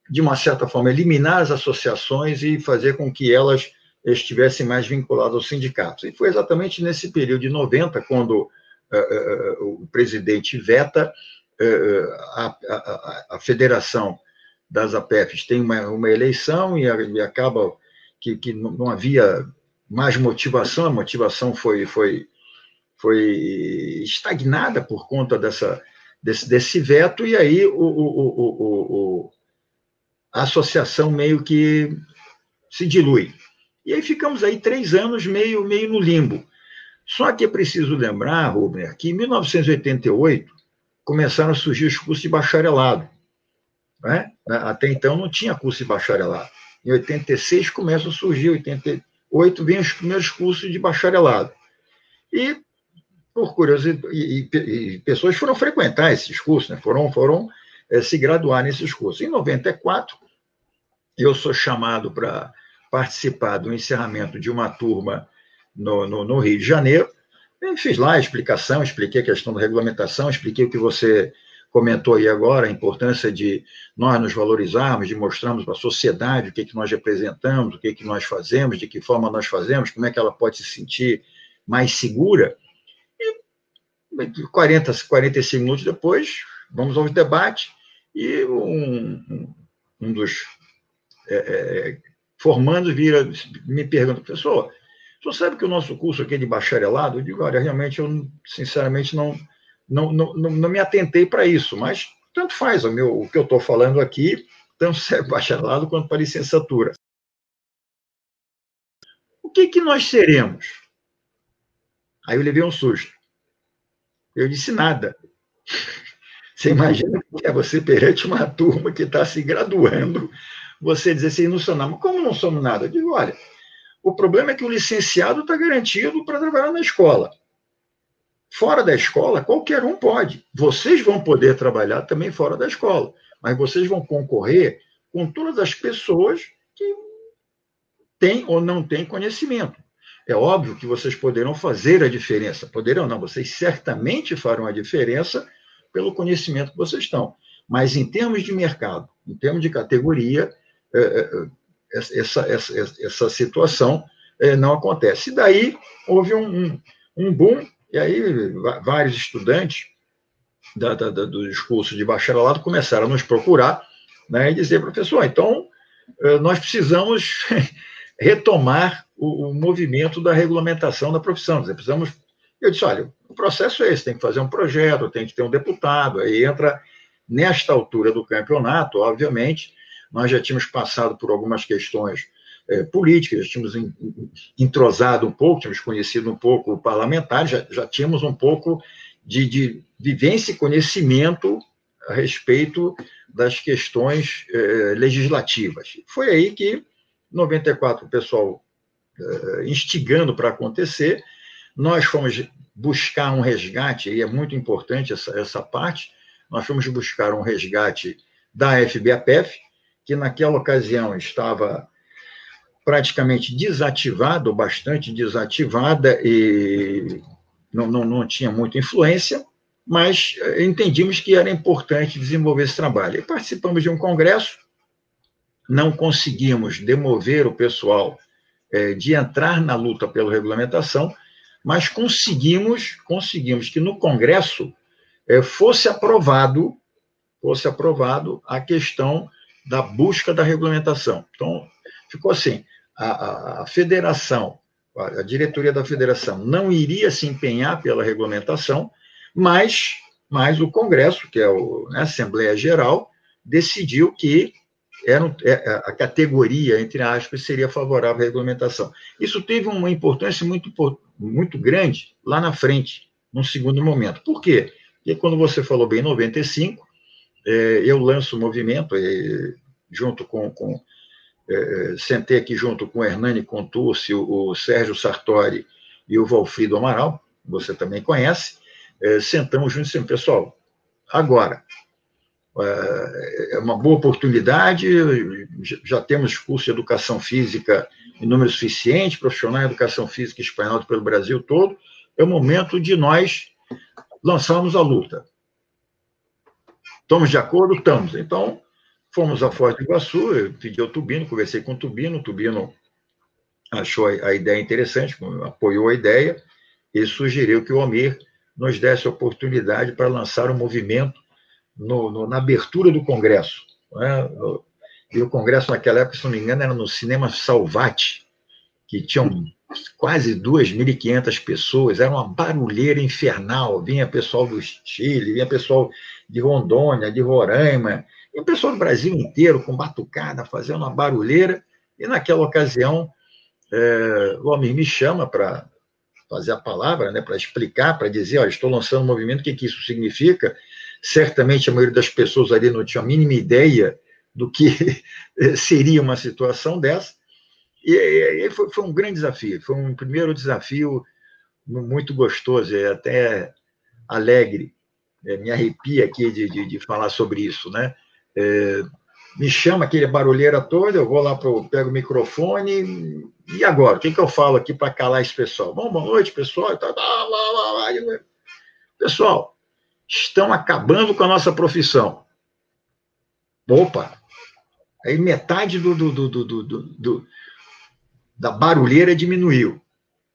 S2: de uma certa forma, eliminar as associações e fazer com que elas estivessem mais vinculadas aos sindicatos. E foi exatamente nesse período de 90, quando eh, eh, o presidente veta, eh, a, a, a federação das APEFs tem uma, uma eleição e, e acaba que, que, não havia mais motivação, a motivação foi, foi, foi estagnada por conta dessa, desse, desse veto, e aí o, o, o, a associação meio que se dilui. E aí ficamos aí três anos meio, meio no limbo. Só que é preciso lembrar, Rubner, que em 1988 começaram a surgir os cursos de bacharelado. Né? Até então não tinha curso de bacharelado. Em 86 começam a surgir, em 88 vem os primeiros cursos de bacharelado. E por curiosidade, e, e, e, pessoas foram frequentar esses cursos, né? foram, foram é, se graduar nesses cursos. Em 94, eu sou chamado para participar do encerramento de uma turma no, no, no Rio de Janeiro. Eu fiz lá a explicação, expliquei a questão da regulamentação, expliquei o que você comentou aí agora, a importância de nós nos valorizarmos, de mostrarmos para a sociedade o que, que nós representamos, o que, que nós fazemos, de que forma nós fazemos, como é que ela pode se sentir mais segura. E 40, 45 minutos depois, vamos ao debate, e um, um dos é, é, formandos vira, me pergunta, professor, senhor sabe que o nosso curso aqui é de bacharelado? Eu digo, olha, realmente eu, sinceramente, não, não, não, não me atentei para isso, mas tanto faz o, meu, o que eu estou falando aqui, tanto serve bacharelado quanto para licenciatura. O que, que nós seremos? Aí eu levei um susto. Eu disse nada. Você imagina que é você perante uma turma que está se graduando, você dizer assim, não sou nada. Mas como não somos nada? Eu digo, olha, o problema é que o licenciado está garantido para trabalhar na escola. Fora da escola, qualquer um pode. Vocês vão poder trabalhar também fora da escola, mas vocês vão concorrer com todas as pessoas que têm ou não têm conhecimento. É óbvio que vocês poderão fazer a diferença. Poderão não, vocês certamente farão a diferença pelo conhecimento que vocês estão. Mas em termos de mercado, em termos de categoria, é, é, é, essa, essa, essa situação não acontece. E daí houve um, um, boom e aí, vários estudantes da, da, dos cursos de bacharelado começaram a nos procurar né, e dizer, professor, então eh, nós precisamos (laughs) retomar o, o, movimento da regulamentação da profissão. Precisamos. Eu disse, olha, o processo é esse, tem que fazer um projeto, tem que ter um deputado, aí entra nesta altura do campeonato, obviamente, nós já tínhamos passado por algumas questões é, políticas, já tínhamos entrosado um pouco, tínhamos conhecido um pouco o parlamentar, já, já tínhamos um pouco de, de vivência e conhecimento a respeito das questões é, legislativas. Foi aí que, em 94, o pessoal é, instigando para acontecer, nós fomos buscar um resgate, e é muito importante essa, essa parte, nós fomos buscar um resgate da FBAPF, que naquela ocasião estava praticamente desativada, bastante desativada, e não, não, não tinha muita influência, mas eh, entendimos que era importante desenvolver esse trabalho. E participamos de um congresso, não conseguimos demover o pessoal é, de entrar na luta pela regulamentação, mas conseguimos, conseguimos que no congresso é, fosse aprovado, fosse aprovado a questão da busca da regulamentação. Então, ficou assim, a, a, federação, a diretoria da federação não iria se empenhar pela regulamentação, mas, mas o Congresso, que é o, né, a Assembleia Geral, decidiu que era é, é, a categoria, entre aspas, seria favorável à regulamentação. Isso teve uma importância muito, muito grande lá na frente, num segundo momento. Por quê? Porque quando você falou bem em 95, é, eu lanço o movimento, junto com, com é, sentei aqui junto com o Hernani Contursi, o, o Sérgio Sartori e o Valfrido Amaral, você também conhece, é, sentamos juntos e pessoal, agora, é, é uma boa oportunidade, já temos curso de educação física em número suficiente, profissional em educação física espanhola pelo Brasil todo, é o momento de nós lançarmos a luta. Estamos de acordo? Estamos. Então, Fomos a Foz do Iguaçu, eu pedi ao Tubino, conversei com o Tubino, o Tubino achou a ideia interessante, apoiou a ideia e sugeriu que o Almir nos desse a oportunidade para lançar um movimento no, no, na abertura do Congresso. Né? E o Congresso, naquela época, se não me engano, era no Cinema Salvati, que tinham quase 2.500 pessoas, era uma barulheira infernal, vinha pessoal do Chile, vinha pessoal de Rondônia, de Roraima, e o pessoal do Brasil inteiro com batucada, fazendo uma barulheira. E naquela ocasião, é, o homem me chama para fazer a palavra, né, para explicar, para dizer: olha, estou lançando um movimento, o que, que isso significa? Certamente a maioria das pessoas ali não tinha a mínima ideia do que (laughs) seria uma situação dessa. E, foi, foi, um grande desafio, foi um primeiro desafio muito gostoso, é até alegre. É, me arrepia aqui de, de, de, falar sobre isso, né? É, me chama aquele barulheira toda, eu vou lá, pro, pego o microfone, e agora? O que, que eu falo aqui para calar esse pessoal? Bom, boa noite, pessoal. Pessoal, estão acabando com a nossa profissão. Opa! Aí metade do, do, do, do, da barulheira diminuiu.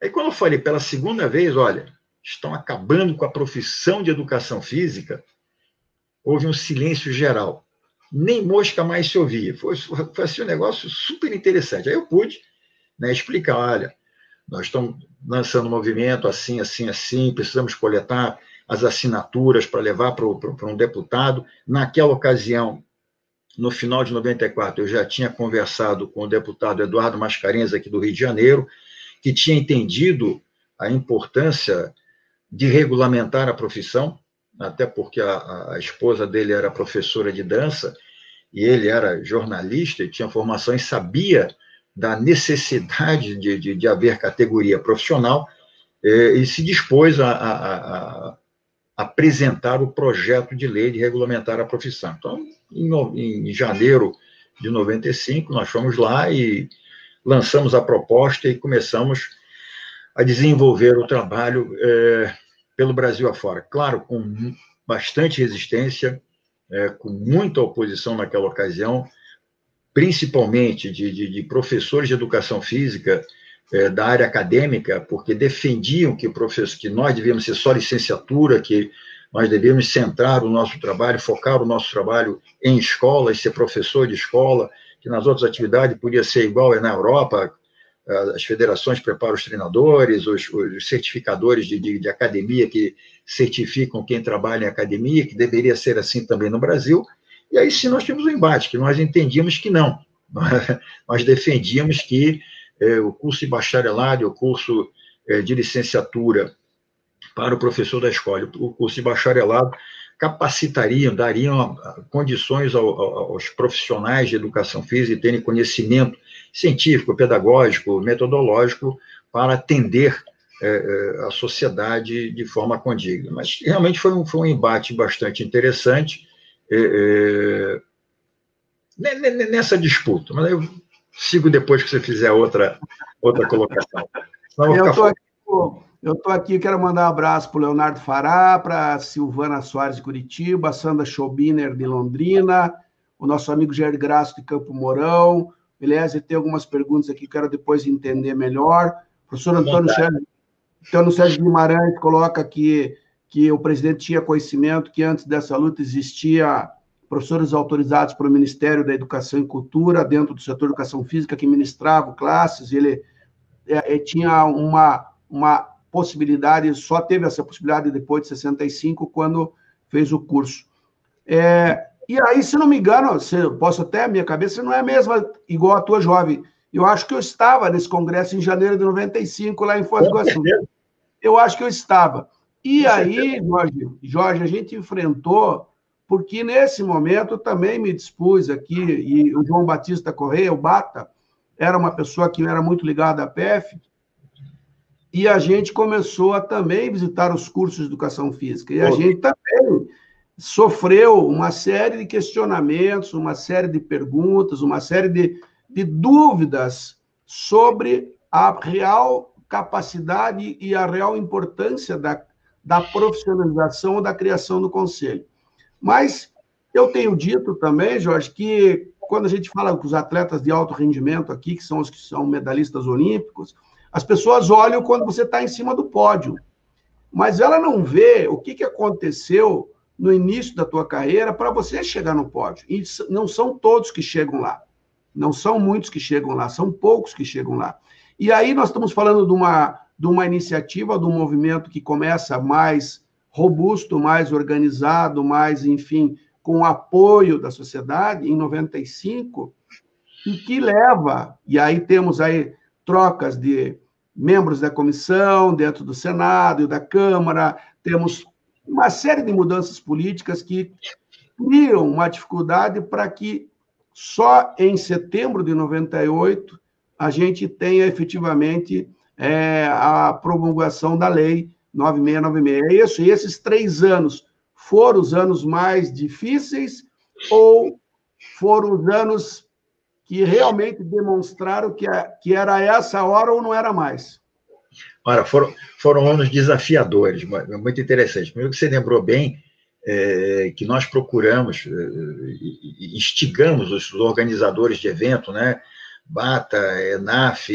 S2: Aí quando eu falei pela segunda vez, olha, estão acabando com a profissão de educação física, houve um silêncio geral. Nem mosca mais se ouvia. Foi, foi assim um negócio super interessante. Aí eu pude né, explicar, olha, nós estamos lançando um movimento assim, assim, assim, precisamos coletar as assinaturas para levar para um deputado. Naquela ocasião, no final de 94, eu já tinha conversado com o deputado Eduardo Mascarenhas, aqui do Rio de Janeiro, que tinha entendido a importância de regulamentar a profissão, até porque a, a esposa dele era professora de dança e ele era jornalista e tinha formação e sabia da necessidade de, de, de haver categoria profissional eh, e se dispôs a, a, a, apresentar o projeto de lei de regulamentar a profissão. Então, em, em janeiro de 95, nós fomos lá e lançamos a proposta e começamos a desenvolver o trabalho eh, pelo Brasil afora. Claro, com bastante resistência, é, com muita oposição naquela ocasião, principalmente de, de, de professores de educação física é, da área acadêmica, porque defendiam que, professor, que nós devíamos ser só licenciatura, que nós devíamos centrar o nosso trabalho, focar o nosso trabalho em escola e ser professor de escola, que nas outras atividades podia ser igual é na Europa, as federações preparam os treinadores, os, os certificadores de, de, de, academia que certificam quem trabalha em academia, que deveria ser assim também no Brasil. E aí sim nós tínhamos um embate, que nós entendíamos que não. (laughs) Nós defendíamos que é, o curso de bacharelado e o curso é, de licenciatura para o professor da escola, o curso de bacharelado capacitariam, dariam condições aos profissionais de educação física terem conhecimento científico, pedagógico, metodológico para atender é, é, a sociedade de forma condigna. Mas realmente foi um, foi um embate bastante interessante é, é, nessa disputa. Mas eu sigo depois que você fizer outra, outra colocação.
S1: eu estou aqui, eu tô aqui, quero mandar um abraço para o Leonardo Fará, para a Silvana Soares de Curitiba, a Sandra Schobiner de Londrina, o nosso amigo Jair Graça de Campo Mourão, Beleza? Tem algumas perguntas aqui que quero depois entender melhor. O professor Antônio Sérgio, Antônio Sérgio Guimarães coloca que, que o presidente tinha conhecimento que antes dessa luta existia professores autorizados pelo Ministério da Educação e Cultura dentro do setor de educação física que ministravam classes. Ele é, é, tinha uma, uma possibilidade, só teve essa possibilidade depois de 65, quando fez o curso. É, e aí, se não me engano, se posso até, minha cabeça não é a mesma, igual a tua jovem. Eu acho que eu estava nesse congresso em janeiro de 95, lá em Foz do Iguaçu. Eu acho que eu estava. E aí, Jorge, Jorge, a gente enfrentou, porque nesse momento também me dispus aqui, e o João Batista Correia, o Bata, era uma pessoa que era muito ligada à PF, e a gente começou a também visitar os cursos de educação física. E a gente também sofreu uma série de questionamentos, uma série de perguntas, uma série de, de dúvidas sobre a real capacidade e a real importância da, da profissionalização ou da criação do conselho. Mas eu tenho dito também, Jorge, que quando a gente fala com os atletas de alto rendimento aqui, que são os que são medalhistas olímpicos, as pessoas olham quando você está em cima do pódio, mas ela não vê o que, que aconteceu no início da tua carreira para você chegar no pódio. E não são todos que chegam lá. Não são muitos que chegam lá, são poucos que chegam lá. E aí nós estamos falando de uma, de uma iniciativa, de um movimento que começa mais robusto, mais organizado, mais, enfim, com apoio da sociedade, em 95, e que leva, e aí temos aí trocas de membros da comissão dentro do Senado e da Câmara, temos uma série de mudanças políticas que criam uma dificuldade para que só em setembro de 98 a gente tenha efetivamente é, a promulgação da lei 9696. É isso, e esses três anos foram os anos mais difíceis ou foram os anos que realmente demonstraram que, que era essa hora ou não era mais?
S2: Ora, foram, foram anos desafiadores, muito interessante. Primeiro que você lembrou bem é, que nós procuramos, é, instigamos os organizadores de evento, né? Bata, ENAF,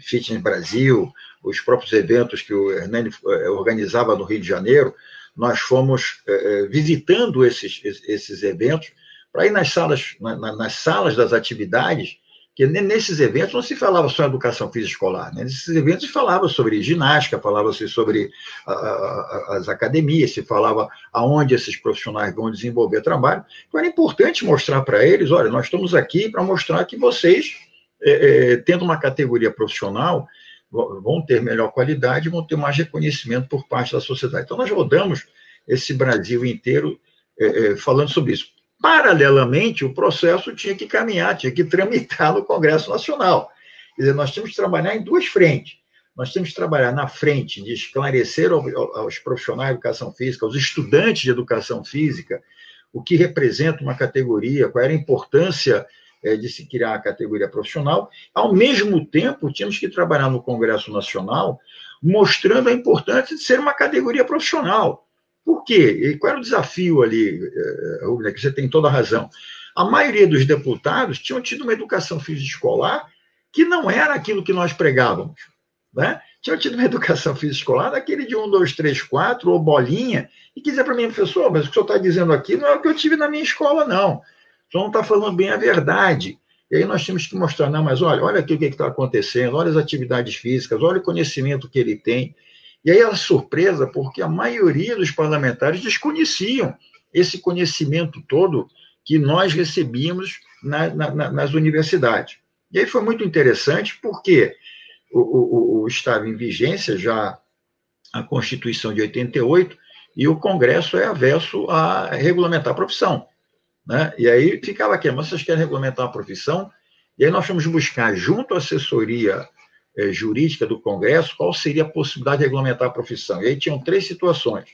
S2: Fitness Brasil, os próprios eventos que o Hernani é, organizava no Rio de Janeiro, nós fomos é, é visitando esses, esses eventos para ir nas salas, na, nas salas das atividades que nesses eventos não se falava só em educação física escolar, né? nesses eventos se falava sobre ginástica, falava-se sobre as academias, se falava aonde esses profissionais vão desenvolver trabalho. Então era importante mostrar para eles, olha, nós estamos aqui para mostrar que vocês, é, é, tendo uma categoria profissional, vão ter melhor qualidade, vão ter mais reconhecimento por parte da sociedade. Então nós rodamos esse Brasil inteiro é, é falando sobre isso. Paralelamente, o processo tinha que caminhar, tinha que tramitar no Congresso Nacional. Quer dizer, nós temos que trabalhar em duas frentes. Nós temos que trabalhar na frente de esclarecer aos profissionais de educação física, aos estudantes de educação física, o que representa uma categoria, qual era a importância de se criar a categoria profissional. Ao mesmo tempo, tínhamos que trabalhar no Congresso Nacional mostrando a importância de ser uma categoria profissional. Por quê? E qual era o desafio ali, eh, Rubens, que você tem toda a razão. A maioria dos deputados tinham tido uma educação física escolar que não era aquilo que nós pregávamos. Né? Tinham tido uma (laughs) educação física escolar daquele de um, dois, três, quatro, ou bolinha, e quiser para mim, professor, mas o que o senhor está dizendo aqui não é o que eu tive na minha escola, não. O senhor não está falando bem a verdade. E aí nós temos que mostrar, não, mas olha, olha aqui o que está acontecendo, olha as atividades físicas, olha o conhecimento que ele tem. E aí a surpresa, porque a maioria dos parlamentares desconheciam esse conhecimento todo que nós recebíamos na, na, nas universidades. E aí foi muito interessante, porque o, o, o, estava em vigência já a Constituição de 88 e o Congresso é avesso a regulamentar a profissão. Né? E aí ficava aqui, mas vocês querem regulamentar a profissão? E aí nós fomos buscar, junto à assessoria é, jurídica do Congresso, qual seria a possibilidade de regulamentar a profissão. E aí tinham três situações.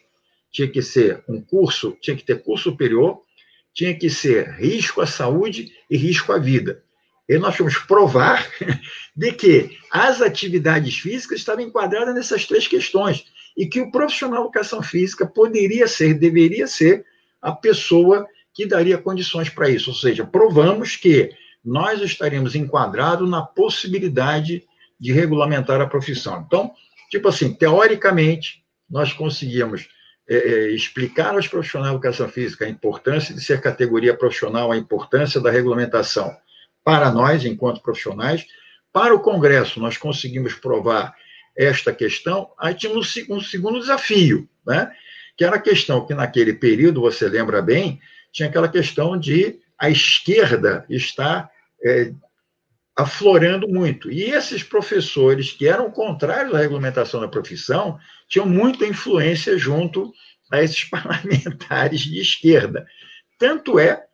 S2: Tinha que ser um curso, tinha que ter curso superior, tinha que ser risco à saúde e risco à vida. E nós fomos provar (laughs) de que as atividades físicas estavam enquadradas nessas três questões e que o profissional de educação física poderia ser, deveria ser a pessoa que daria condições para isso. Ou seja, provamos que nós estaríamos enquadrados na possibilidade de regulamentar a profissão. Então, tipo assim, teoricamente, nós conseguimos é, é, explicar aos profissionais de educação física a importância de ser categoria profissional, a importância da regulamentação para nós, enquanto profissionais. Para o Congresso, nós conseguimos provar esta questão. Aí tínhamos um segundo desafio, né? que era a questão que, naquele período, você lembra bem, tinha aquela questão de a esquerda estar é, aflorando muito. E esses professores que eram contrários à regulamentação da profissão tinham muita influência junto a esses (laughs) parlamentares de esquerda. Tanto é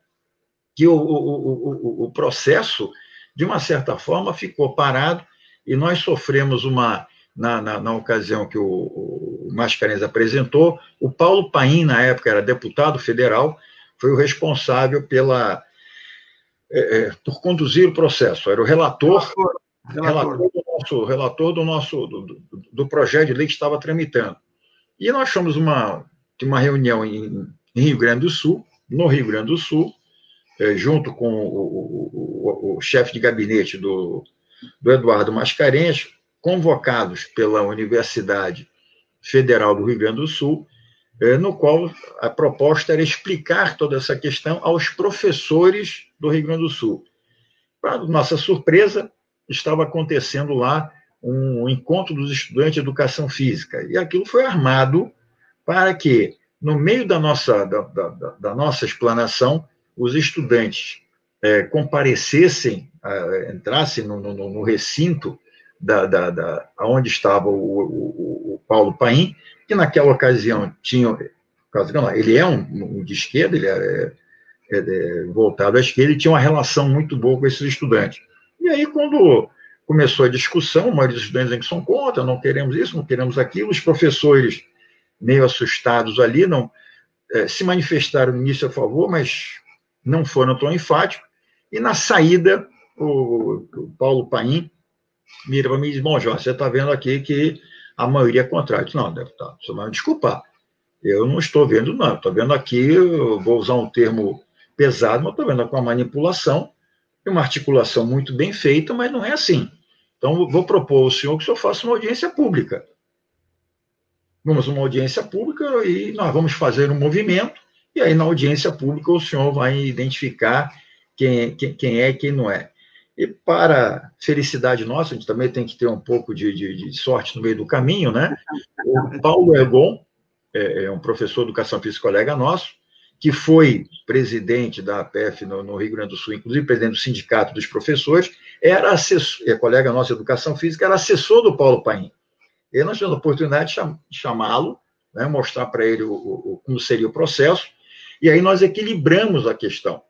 S2: que o, o, o, o processo, de uma certa forma, ficou parado e nós sofremos uma. Na, na, na ocasião que o, o Mascarenhas apresentou, o Paulo Paim, na época, era deputado federal, foi o responsável pela é, é, por conduzir o processo. Era o relator, relator. relator do nosso, relator do, nosso do, do, projeto de lei que estava tramitando. E nós fomos uma, uma reunião em, em Rio Grande do Sul, no Rio Grande do Sul, é, junto com o, o, o, o chefe de gabinete do, do Eduardo Mascarenhas, convocados pela Universidade Federal do Rio Grande do Sul, no qual a proposta era explicar toda essa questão aos professores do Rio Grande do Sul. Para nossa surpresa, estava acontecendo lá um encontro dos estudantes de educação física, e aquilo foi armado para que, no meio da nossa, da, da, da nossa explanação, os estudantes é, comparecessem, é, entrassem no, no, no recinto da, da, da, onde estava o, o, o Paulo Paim, que naquela ocasião tinha. Ele é um, um de esquerda, ele é, é, é, voltado à esquerda, e tinha uma relação muito boa com esses estudantes. E aí, quando, começou a discussão, a maioria dos estudantes são contra, não queremos isso, não queremos aquilo, os professores meio assustados ali, não é, se manifestaram no início a favor, mas não foram tão enfáticos, e na saída, o, o Paulo Paim mira para mim e diz, bom, Jorge, você está vendo aqui que a maioria é contrária. Disse, não, deputado, você vai me desculpar, eu não estou vendo, não, estou vendo aqui, vou usar um termo pesado, mas estou vendo aqui uma manipulação, uma articulação muito bem feita, mas não é assim. Então, vou propor ao senhor que o senhor faça uma audiência pública. Vamos uma audiência pública e nós vamos fazer um movimento, e aí na audiência pública o senhor vai identificar quem, quem, quem é e quem não é. E para felicidade nossa, a gente também tem que ter um pouco de, de, de sorte no meio do caminho, né? O Paulo Ergon, é, é um professor de educação física colega nosso, que foi presidente da APF no, no, Rio Grande do Sul, inclusive presidente do sindicato dos professores, era assessor, é colega nosso de educação física, era assessor do Paulo Paim. E nós tivemos a oportunidade de chamá-lo, né, mostrar para ele o, o, como seria o processo, e aí nós equilibramos a questão.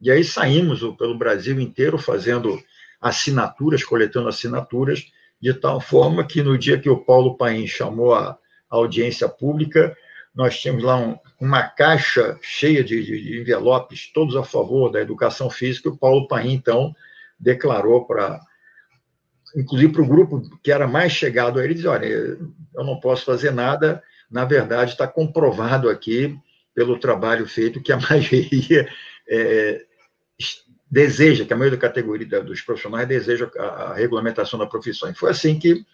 S2: E aí saímos pelo Brasil inteiro fazendo assinaturas, coletando assinaturas, de tal forma que no dia que o Paulo Paim chamou a audiência pública, nós tínhamos lá um, uma caixa cheia de, de, envelopes, todos a favor da educação física, o Paulo Paim, então, declarou para, inclusive para o grupo que era mais chegado a ele, dizia, olha, eu não posso fazer nada, na verdade está comprovado aqui, pelo trabalho feito, que a (laughs) maioria é, deseja, que a maioria da categoria dos profissionais deseja a, a regulamentação da profissão. E foi assim que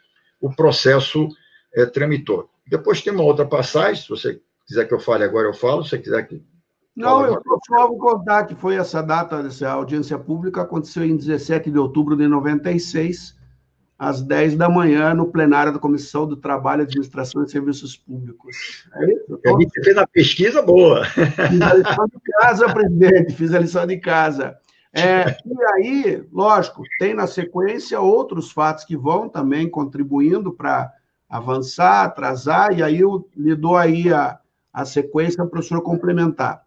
S2: o processo é, tramitou. Depois tem uma outra passagem, se você quiser que eu fale agora, eu falo, se você quiser que.
S1: Não, eu só vou contar que foi essa data dessa audiência pública, aconteceu em 17 de outubro de 96, às 10 da manhã, no plenário da Comissão do Trabalho, Administração e Serviços Públicos.
S2: É isso? Tô... A fez a pesquisa boa.
S1: Fiz a lição de casa, presidente, fiz a lição de casa. É, e aí, lógico, tem na sequência outros fatos que vão também contribuindo para avançar, atrasar, e aí eu lhe dou aí a, a sequência para o senhor complementar.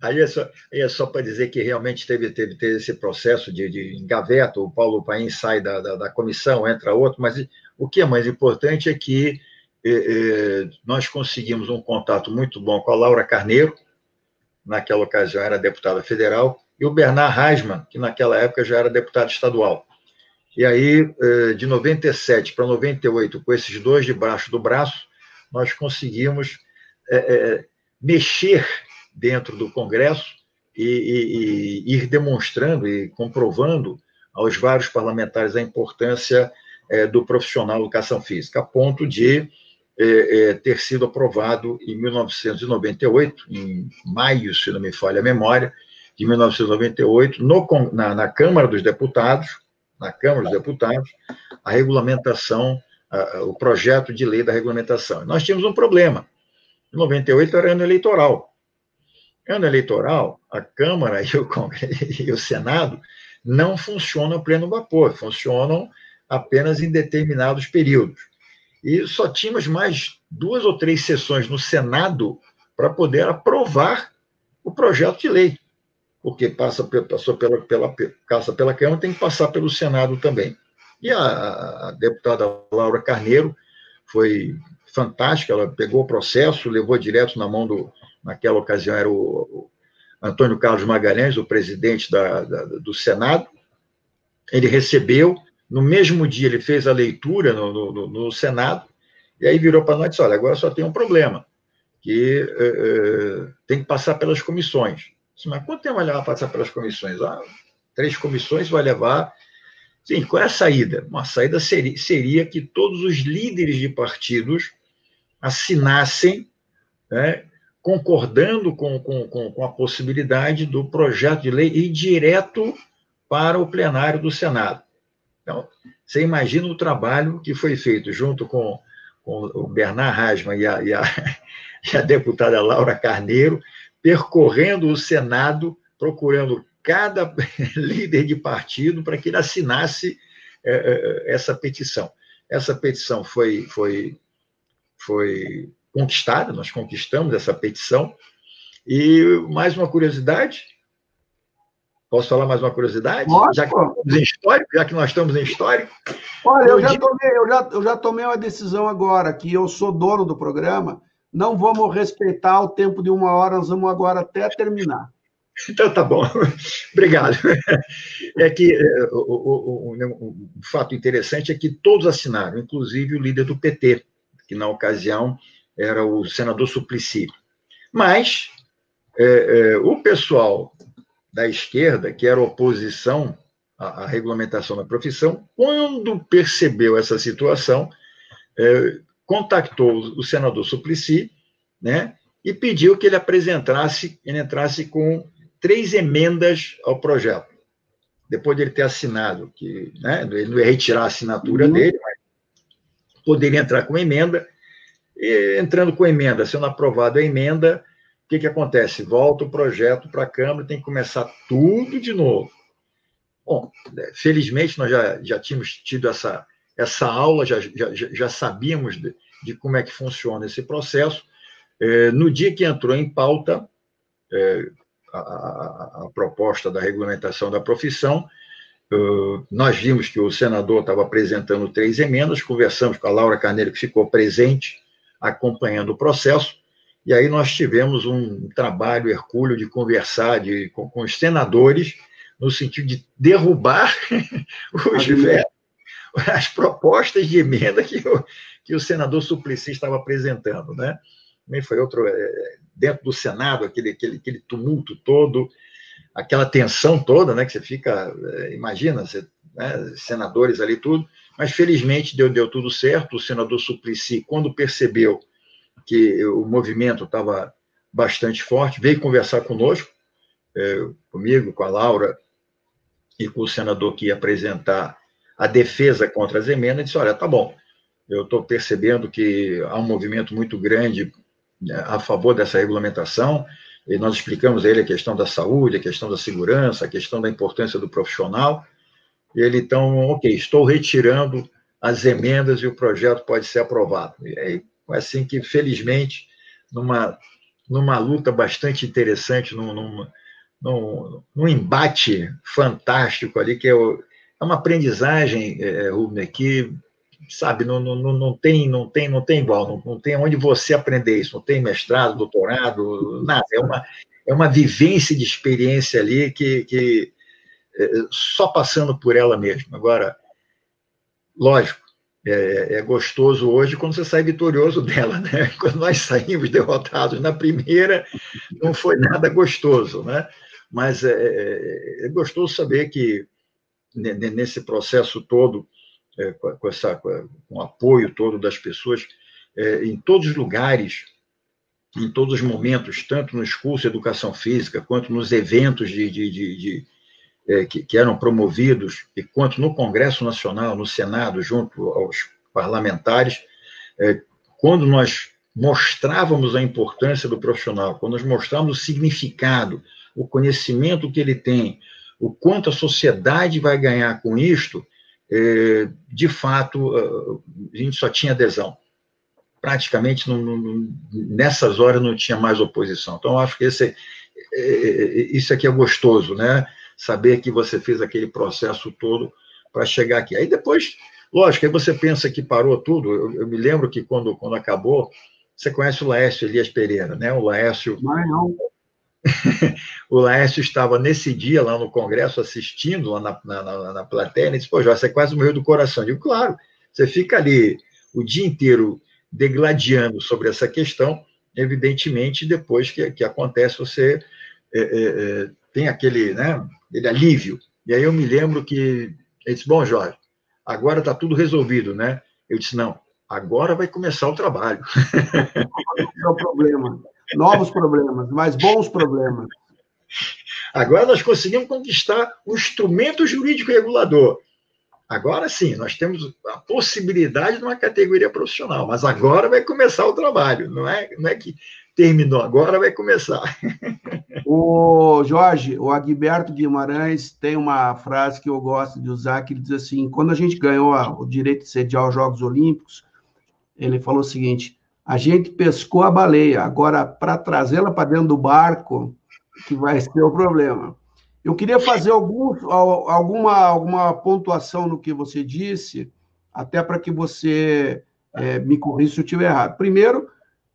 S2: Aí é só, é só para dizer que realmente teve, teve, teve esse processo de, de engaveta, o Paulo Paim sai da, da, da, comissão, entra outro, mas o que é mais importante é que é, é, nós conseguimos um contato muito bom com a Laura Carneiro, naquela ocasião era deputada federal, e o Bernard Reisman, que naquela época já era deputado estadual. E aí, eh, de 97 para 98, com esses dois debaixo do braço, nós conseguimos é, é, mexer dentro do Congresso e, e, e, ir demonstrando e comprovando aos vários parlamentares a importância é, do profissional educação física, a ponto de ter sido aprovado em 1998, em maio, se não me falha a memória, de 1998, no, na, na Câmara dos Deputados, na Câmara dos Deputados a regulamentação, o projeto de lei da regulamentação. Nós tínhamos um problema. Em 98 era ano eleitoral. Ano eleitoral, a Câmara (laughs) e o, e o Senado não funcionam pleno vapor, funcionam apenas em determinados períodos. E só tínhamos mais duas ou três sessões no Senado para poder aprovar o projeto de lei porque passa, passou pela, pela, passa pela Câmara, tem que passar pelo Senado também. E a, a deputada Laura Carneiro foi fantástica, ela pegou o processo, levou direto na mão do, naquela ocasião era o, Antônio Carlos Magalhães, o presidente da, da, do Senado, ele recebeu, no mesmo dia ele fez a leitura no, no, no Senado, e aí virou para nós e disse, olha, agora só tem um problema, que uh, uh, tem que passar pelas comissões. Mas quanto tempo vai levar para passar pelas comissões? Ah, três comissões vai levar. Sim, qual é a saída? Uma saída seria, seria que todos os líderes de partidos assinassem, né, concordando com, com, com, a possibilidade do projeto de lei ir direto para o plenário do Senado. Então, você imagina o trabalho que foi feito junto com, com o Bernard Rasman e a, e, a, (laughs) e a deputada Laura Carneiro, percorrendo o Senado, procurando cada (laughs) líder de partido para que ele assinasse é, é, essa petição. Essa petição foi, foi, foi conquistada, nós conquistamos essa petição. E mais uma curiosidade: Posso falar mais uma curiosidade? Já que, estamos em histórico, já que nós estamos em histórico.
S1: Olha, eu já, tomei, eu, já, eu já tomei uma decisão agora, que eu sou dono do programa, não vamos respeitar o tempo de uma hora, nós vamos agora até terminar.
S2: Então tá bom, (laughs) obrigado. É que é, o, o, o, o, fato interessante é que todos assinaram, inclusive o líder do PT, que na ocasião era o senador Suplicy. Mas é, é, o pessoal da esquerda, que era oposição à, à, regulamentação da profissão, quando percebeu essa situação, é, contactou o senador Suplicy, né, e pediu que ele apresentasse, ele entrasse com três emendas ao projeto. Depois de ele ter assinado, que né, ele não ia retirar a assinatura uhum. dele, mas poderia entrar com emenda. E, entrando com emenda, sendo aprovada a emenda, o que, que acontece? Volta o projeto para a Câmara, tem que começar tudo de novo. Bom, felizmente nós já, já tínhamos tido essa, essa aula, já, já, já sabíamos de, de como é que funciona esse processo. É, no dia que entrou em pauta, é, a, a, proposta da regulamentação da profissão. Uh, nós vimos que o senador estava apresentando três emendas, conversamos com a Laura Carneiro, que ficou presente, acompanhando o processo, e aí nós tivemos um trabalho hercúleo de conversar de, com, com os senadores, no sentido de derrubar (laughs) os (laughs) as propostas de emenda que o, que o senador Suplicy estava apresentando, né? Também foi outro, é, dentro do Senado, aquele, aquele, aquele tumulto todo, aquela tensão toda, né, que você fica, é, imagina, você, né, senadores ali, tudo, mas felizmente deu, deu tudo certo, o senador Suplicy, quando percebeu que o movimento estava bastante forte, veio conversar conosco, é, comigo, com a Laura e com o senador que ia apresentar a defesa contra as emendas, disse, olha, tá bom, eu estou percebendo que há um movimento muito grande a favor dessa regulamentação, e nós explicamos a ele a questão da saúde, a questão da segurança, a questão da importância do profissional, ele, então, ok, estou retirando as emendas e o projeto pode ser aprovado. E aí, assim que, felizmente, numa, numa luta bastante interessante, num, num, num, num embate fantástico ali, que é, o, é uma aprendizagem, é, Rubner, que sabe, não, não, não, tem, não tem, não tem igual, não, não tem onde você aprender isso, não tem mestrado, doutorado, nada, é uma, é uma vivência de experiência ali que, que é, só passando por ela mesmo. Agora, lógico, é, é, gostoso hoje quando você sai vitorioso (laughs) dela, né? Quando nós saímos derrotados na primeira, não foi nada gostoso, né? Mas é, é, é gostoso saber que nesse processo todo é, com, essa, com, o apoio todo das pessoas, é, em todos os lugares, em todos os momentos, tanto nos cursos de educação física, quanto nos eventos de, de, de, de é, que, que, eram promovidos, e quanto no Congresso Nacional, no Senado, junto aos parlamentares, é, quando nós mostrávamos a importância do profissional, quando nós mostrávamos o significado, o conhecimento que ele tem, o quanto a sociedade vai ganhar com isto, é, de fato, a gente só tinha adesão. Praticamente, não, não, nessas horas, não tinha mais oposição. Então, acho que esse, é, é, isso aqui é gostoso, né? Saber que você fez aquele processo todo para chegar aqui. Aí depois, lógico, aí você pensa que parou tudo. Eu, eu, me lembro que quando, quando acabou, você conhece o Laércio Elias Pereira, né? O Laércio. Não, não (laughs) o Laércio estava nesse dia lá no Congresso assistindo, lá na, na, na plateia, e disse, pô, Jorge, você quase morreu do coração. Eu digo, claro, você fica ali o dia inteiro degladiando sobre essa questão, evidentemente, depois que, que acontece, você é, é, é, tem aquele, né, aquele alívio. E aí eu me lembro que ele disse, bom, Jorge, agora está tudo resolvido, né? Eu disse, não, agora vai começar o trabalho.
S1: é o problema novos problemas, mas bons problemas.
S2: Agora nós conseguimos conquistar o instrumento jurídico regulador. Agora sim, nós temos a possibilidade de uma categoria profissional, mas agora vai começar o trabalho, não é, não é que terminou, agora vai começar.
S1: O Jorge, o Agberto Guimarães tem uma frase que eu gosto de usar, que ele diz assim, quando a gente ganhou o direito de sediar os Jogos Olímpicos, ele falou o seguinte, a gente pescou a baleia, agora para trazê-la para dentro do barco, que vai ser o problema. Eu queria fazer algum, alguma, alguma pontuação no que você disse, até para que você é, me corrija se eu estiver errado. Primeiro,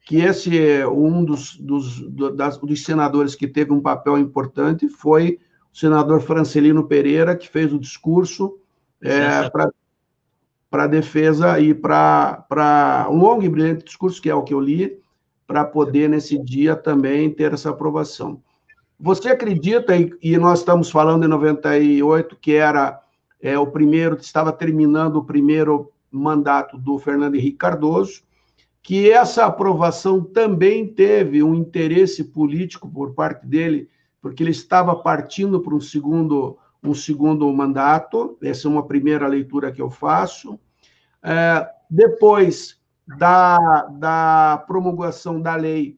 S1: que esse é um dos, dos, das, dos senadores que teve um papel importante foi o senador Francelino Pereira, que fez o discurso é, para a defesa e para um longo e brilhante discurso, que é o que eu li, para poder, nesse dia, também ter essa aprovação. Você acredita, e nós estamos falando em 98, que era é, o primeiro, estava terminando o primeiro mandato do Fernando Henrique Cardoso, que essa aprovação também teve um interesse político por parte dele, porque ele estava partindo para um segundo, um segundo mandato, essa é uma primeira leitura que eu faço. É, depois da, da promulgação da lei,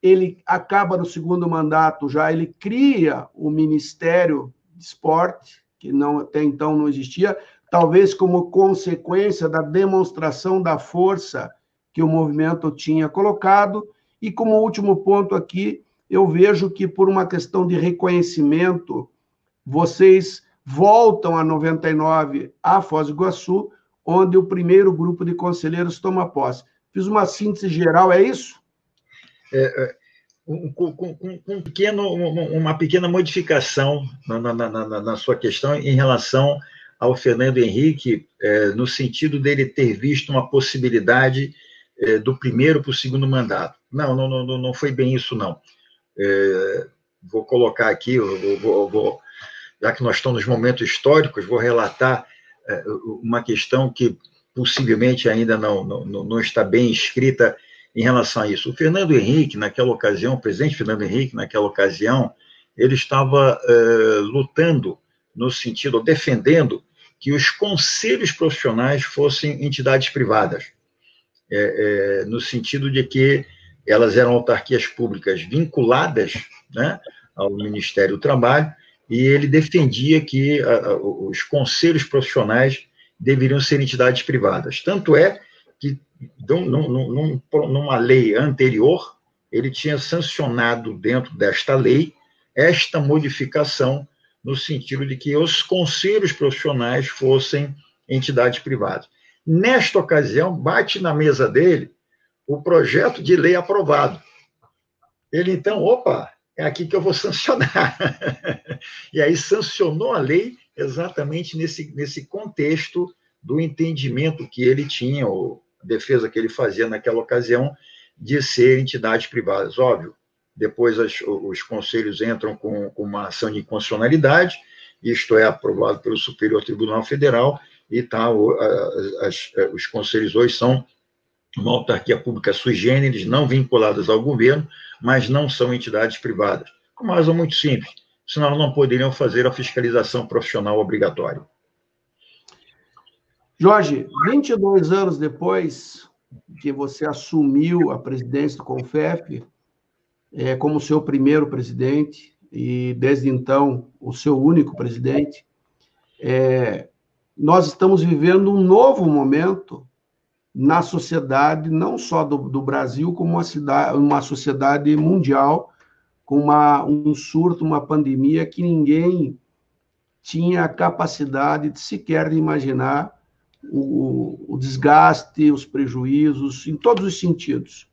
S1: ele acaba no segundo mandato já, ele cria o Ministério de Esporte, que não, até então não existia, talvez como consequência da demonstração da força que o movimento tinha colocado. E como último ponto aqui, eu vejo que por uma questão de reconhecimento, vocês voltam a 99 a Foz do Iguaçu, onde o primeiro grupo de conselheiros toma posse. Fiz uma síntese geral, é isso?
S2: É, é, um, um pequeno, uma pequena modificação na, na, na, na, sua questão em relação ao Fernando Henrique, é, no sentido dele ter visto uma possibilidade é, do primeiro para o segundo mandato. Não, não, não, não foi bem isso, não. É, vou colocar aqui, vou, vou, vou, já que nós estamos nos momentos históricos, vou relatar é, uma questão que possivelmente ainda não, não, não está bem escrita em relação a isso. O Fernando Henrique, naquela ocasião, o presidente Fernando Henrique, naquela ocasião, ele estava é, lutando no sentido, defendendo que os conselhos profissionais fossem entidades privadas, é, é, no sentido de que elas eram autarquias públicas vinculadas né, ao Ministério do Trabalho, e ele defendia que a, a, os conselhos profissionais deveriam ser entidades privadas. Tanto é que num, num, numa lei anterior, ele tinha sancionado dentro desta lei esta modificação no sentido de que os conselhos profissionais fossem entidades privadas. Nesta ocasião, bate na mesa dele o projeto de lei aprovado. Ele então, opa, é aqui que eu vou sancionar. (laughs) e aí sancionou a lei exatamente nesse, nesse contexto do entendimento que ele tinha, ou defesa que ele fazia naquela ocasião, de ser entidades privadas. Óbvio, depois as, os conselhos entram com, com, uma ação de inconstitucionalidade, isto é aprovado pelo Superior Tribunal Federal, e tá, as, os conselhos hoje são uma autarquia pública sui generis, não vinculadas ao governo, mas não são entidades privadas. Com uma razão muito simples, senão não poderiam fazer a fiscalização profissional obrigatória.
S1: Jorge, 22 anos depois que você assumiu a presidência do CONFEF, é, como seu primeiro presidente, e desde então o seu único presidente, é, nós estamos vivendo um novo momento na sociedade, não só do, do Brasil, como uma, cidade, uma sociedade mundial, com uma, um surto, uma pandemia que ninguém tinha a capacidade de sequer imaginar o, o desgaste, os prejuízos, em todos os sentidos.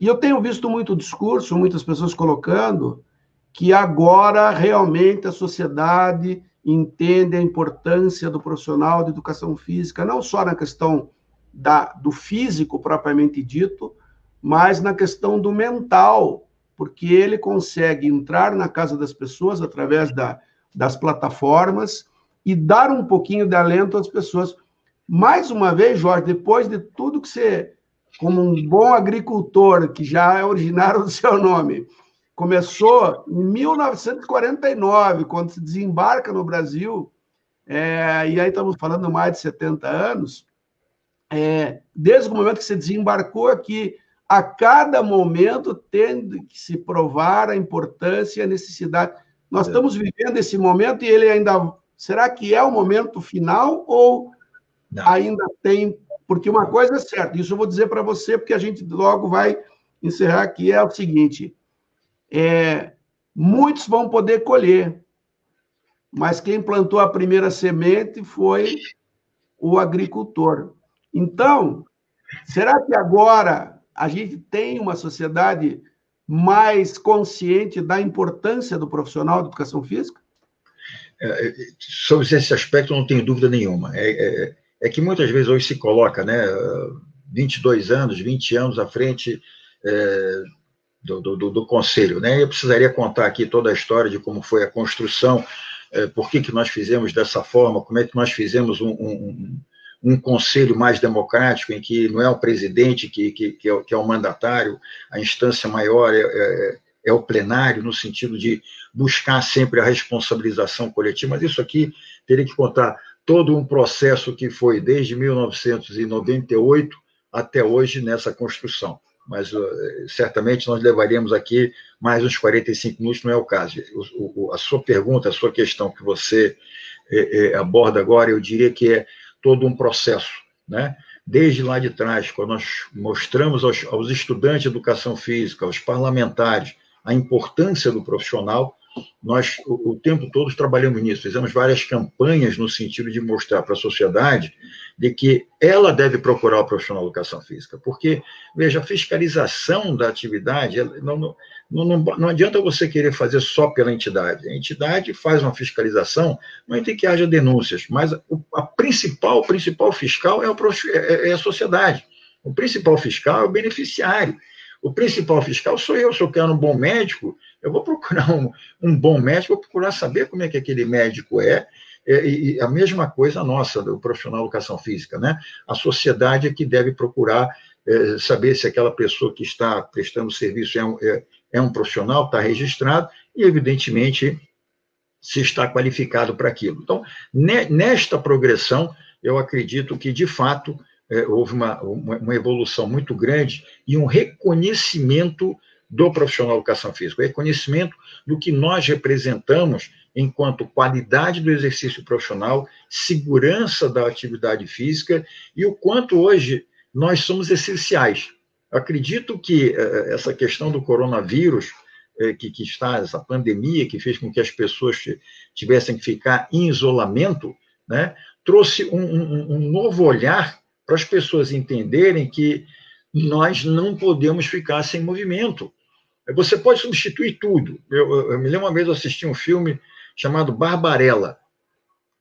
S1: E eu tenho visto muito discurso, muitas pessoas colocando que agora realmente a sociedade entende a importância do profissional de educação física, não só na questão da, do físico propriamente dito, mas na questão do mental, porque ele consegue entrar na casa das pessoas através da, das plataformas e dar um pouquinho de alento às pessoas. Mais uma vez, Jorge, depois de tudo que você como um bom agricultor, que já é originário do seu nome, começou em 1949, quando se desembarca no Brasil, é, e aí estamos falando mais de 70 anos, é, desde o momento que se desembarcou aqui, a cada momento tendo que se provar a importância e a necessidade. Nós é. estamos vivendo esse momento e ele ainda. Será que é o momento final ou Não. ainda tem porque uma coisa é certa, isso eu vou dizer para você, porque a gente logo vai encerrar aqui, é o seguinte: é, muitos vão poder colher, mas quem plantou a primeira semente foi o agricultor. Então, será que agora a gente tem uma sociedade mais consciente da importância do profissional de educação física?
S2: É, é sobre esse aspecto, não tenho dúvida nenhuma. É, é, é, que muitas vezes hoje se coloca, né, 22 anos, 20 anos à frente é, do, do, do, conselho. Né? Eu precisaria contar aqui toda a história de como foi a construção, é, por que, que nós fizemos dessa forma, como é que nós fizemos um, um, um conselho mais democrático, em que não é o presidente que, que, que, é, o, que é o mandatário, a instância maior é, é, é o plenário, no sentido de buscar sempre a responsabilização coletiva, mas isso aqui teria que contar todo um processo que foi desde 1998 até hoje nessa construção. Mas certamente nós levaríamos aqui mais uns 45 minutos, não é o caso. O, o, a sua pergunta, a sua questão que você é, é, aborda agora, eu diria que é todo um processo, né? Desde lá de trás, quando nós mostramos aos, aos estudantes de educação física, aos parlamentares, a importância do profissional, nós o, o, tempo todo trabalhamos nisso, fizemos várias campanhas no sentido de mostrar para a sociedade de que ela deve procurar o profissional de educação física, porque, veja, a fiscalização da atividade, não, não, não, não adianta você querer fazer só pela entidade, a entidade faz uma fiscalização, não tem que haja denúncias, mas a principal, o principal fiscal é, o, é, é a sociedade, o principal fiscal é o beneficiário, o principal fiscal sou eu, se eu quero um bom médico, eu vou procurar um, um bom médico, vou procurar saber como é que aquele médico é, é e a mesma coisa nossa, do profissional de educação física, né? A sociedade é que deve procurar é, saber se aquela pessoa que está prestando serviço é um, é, é um profissional, está registrado, e, evidentemente, se está qualificado para aquilo. Então, nesta progressão, eu acredito que, de fato, é, houve uma, uma, evolução muito grande e um reconhecimento do profissional de educação física, o reconhecimento do que nós representamos enquanto qualidade do exercício profissional, segurança da atividade física e o quanto hoje nós somos essenciais. Acredito que uh, essa questão do coronavírus, uh, que, que, está, essa pandemia que fez com que as pessoas tivessem que ficar em isolamento, né, trouxe um, um, um novo olhar para as pessoas entenderem que nós não podemos ficar sem movimento. Você pode substituir tudo. Eu, eu me lembro uma vez eu assisti um filme chamado Barbarella.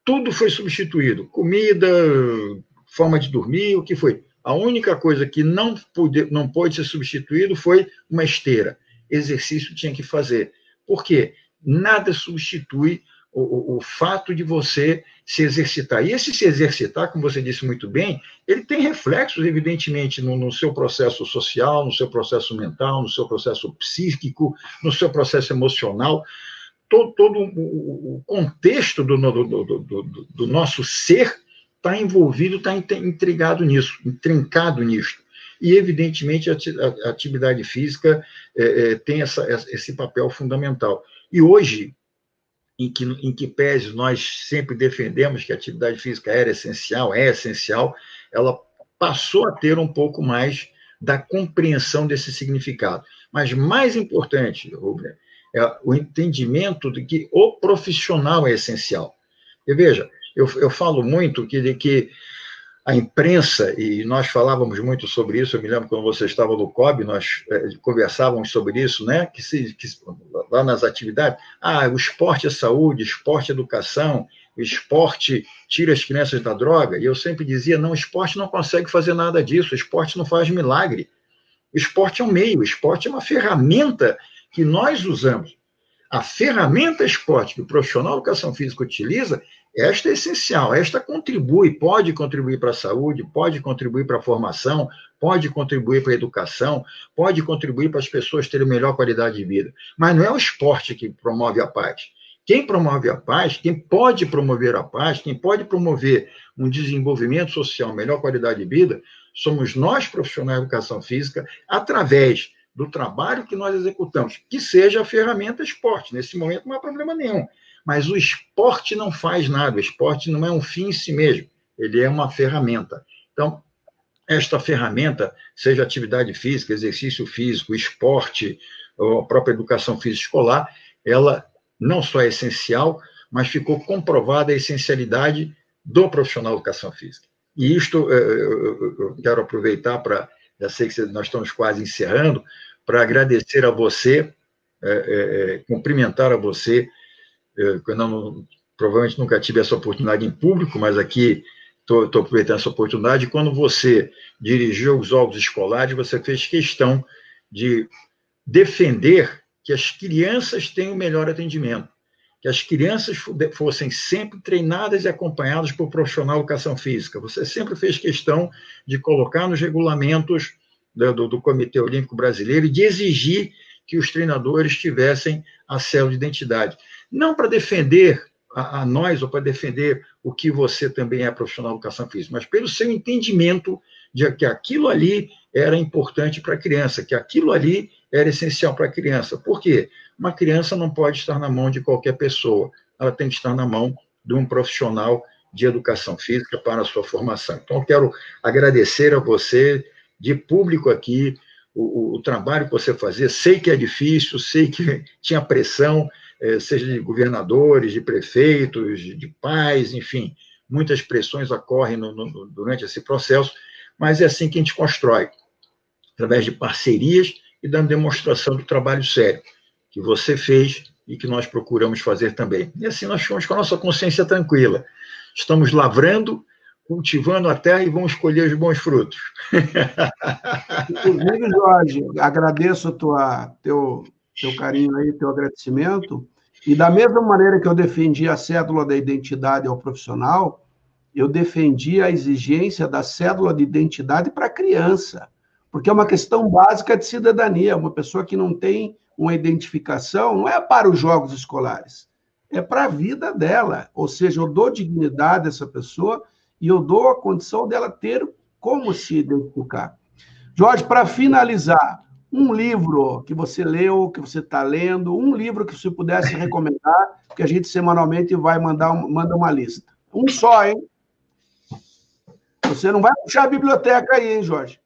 S2: Tudo foi substituído. Comida, forma de dormir, o que foi. A única coisa que não pôde, não pode ser substituído foi uma esteira. Exercício tinha que fazer. Por quê? Nada substitui o, o, fato de você se exercitar. E esse se exercitar, como você disse muito bem, ele tem reflexos, evidentemente, no, no, seu processo social, no seu processo mental, no seu processo psíquico, no seu processo emocional. Todo, todo o, contexto do, do, do, do nosso ser está envolvido, está intrigado nisso, intrincado nisso. E, evidentemente, a, atividade física é, é, tem essa, esse papel fundamental. E hoje, em que, em que pese nós sempre defendemos que a atividade física era essencial, é essencial, ela passou a ter um pouco mais da compreensão desse significado. Mas mais importante, Rubem, é o entendimento de que o profissional é essencial. E veja, eu, eu falo muito que, de que a imprensa, e nós falávamos muito sobre isso, eu me lembro quando você estava no COB, nós é, conversávamos sobre isso, né? Que, se, que lá nas atividades, ah, o esporte é saúde, esporte é educação, esporte tira as crianças da droga, e eu sempre dizia, não, esporte não consegue fazer nada disso, esporte não faz milagre. O esporte é um meio, o esporte é uma ferramenta que nós usamos. A ferramenta esporte que o profissional de educação física utiliza esta é essencial, esta contribui, pode contribuir para a saúde, pode contribuir para a formação, pode contribuir para a educação, pode contribuir para as pessoas terem melhor qualidade de vida. Mas não é o esporte que promove a paz. Quem promove a paz, quem pode promover a paz, quem pode promover um desenvolvimento social, melhor qualidade de vida, somos nós, profissionais de educação física, através do trabalho que nós executamos, que seja a ferramenta esporte. Nesse momento não há problema nenhum. Mas o esporte não faz nada, o esporte não é um fim em si mesmo, ele é uma ferramenta. Então, esta ferramenta, seja atividade física, exercício físico, esporte, a própria educação física escolar, ela não só é essencial, mas ficou comprovada a essencialidade do profissional de educação física. E isto eu quero aproveitar para, já sei que nós estamos quase encerrando, para agradecer a você, é, é, é cumprimentar a você, é, eu não, provavelmente nunca tive essa oportunidade em público, mas aqui estou aproveitando essa oportunidade. Quando você dirigiu os Jogos Escolares, você fez questão de defender que as crianças tenham o melhor atendimento, que as crianças fossem sempre treinadas e acompanhadas por profissional de educação física. Você sempre fez questão de colocar nos regulamentos do, do, Comitê Olímpico Brasileiro e de exigir que os treinadores tivessem a célula de identidade. Não para defender a, a nós ou para defender o que você também é profissional de educação física, mas pelo seu entendimento de que aquilo ali era importante para a criança, que aquilo ali era essencial para a criança. Por quê? Uma criança não pode estar na mão de qualquer pessoa, ela tem que estar na mão de um profissional de educação física para a sua formação. Então, quero agradecer a você, de público aqui, o, o, trabalho que você fazia. Sei que é difícil, sei que (laughs) tinha pressão, eh, seja de governadores, de prefeitos, de pais, enfim, muitas pressões ocorrem no, no, durante esse processo, mas é assim que a gente constrói, através de parcerias e dando demonstração do trabalho sério que você fez e que nós procuramos fazer também. E assim nós ficamos com a nossa consciência tranquila. Estamos lavrando, cultivando a terra e vamos colher os bons frutos.
S1: Inclusive, Jorge, agradeço tua, teu, teu carinho aí, teu agradecimento. E da mesma maneira que eu defendi a cédula da identidade ao profissional, eu defendi a exigência da cédula de identidade para a criança, porque é uma questão básica de cidadania. Uma pessoa que não tem uma identificação não é para os jogos escolares, é para a vida dela. Ou seja, eu dou dignidade a essa pessoa e eu dou a condição dela ter como se identificar. Jorge, para finalizar, um livro que você leu, que você está lendo, um livro que você pudesse (laughs) recomendar, que a gente semanalmente vai mandar manda uma lista. Um só, hein? Você não vai puxar a biblioteca aí, hein, Jorge?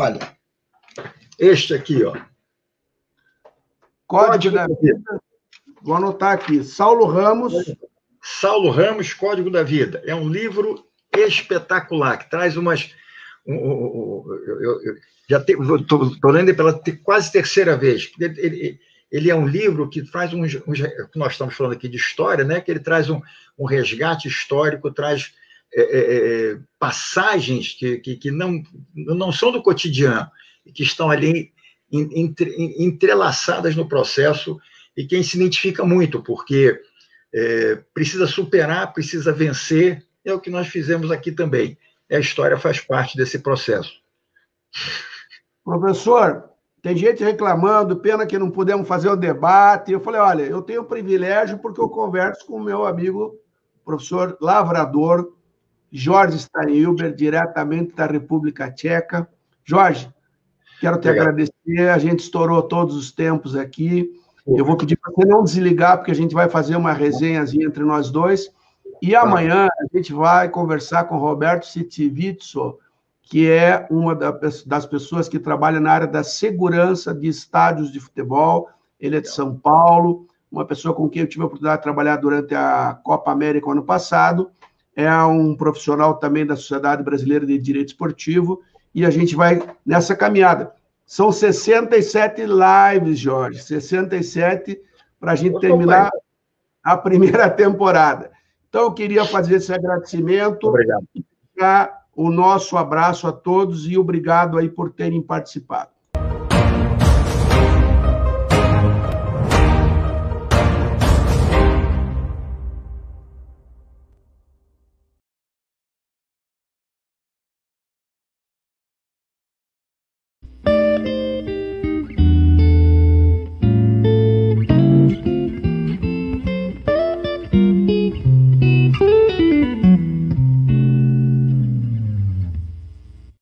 S2: Olha, este aqui, ó.
S1: Código, Código da Vida. Vou anotar aqui. Saulo Ramos.
S2: Saulo Ramos, Código da Vida. É um livro espetacular, que traz umas. Um, um, um, eu, eu, já estou lendo pela quase terceira vez. Ele, ele, ele, é um livro que traz uns, uns. Nós estamos falando aqui de história, né? Que ele traz um, um resgate histórico, traz é, é, é passagens que, que, que, não, não são do cotidiano, que estão ali entre, entrelaçadas no processo e quem se identifica muito, porque é, precisa superar, precisa vencer, é o que nós fizemos aqui também. E a história faz parte desse processo.
S1: Professor, tem gente reclamando, pena que não pudemos fazer o debate. Eu falei, olha, eu tenho o privilégio porque eu converso com o meu amigo, professor lavrador, Jorge Steinhilber, diretamente da República Tcheca. Jorge, quero te Obrigado. agradecer, a gente estourou todos os tempos aqui. Eu vou pedir para você não desligar, porque a gente vai fazer uma resenhazinha entre nós dois. E amanhã a gente vai conversar com o Roberto Sitivizzo, que é uma das pessoas que trabalha na área da segurança de estádios de futebol. Ele é de São Paulo, uma pessoa com quem eu tive a oportunidade de trabalhar durante a Copa América ano passado. É um profissional também da Sociedade Brasileira de Direito Esportivo e a gente vai nessa caminhada. São 67 lives, Jorge, 67 para a gente terminar a primeira temporada. Então, eu queria fazer esse agradecimento.
S2: Obrigado.
S1: o nosso abraço a todos e obrigado aí por terem participado.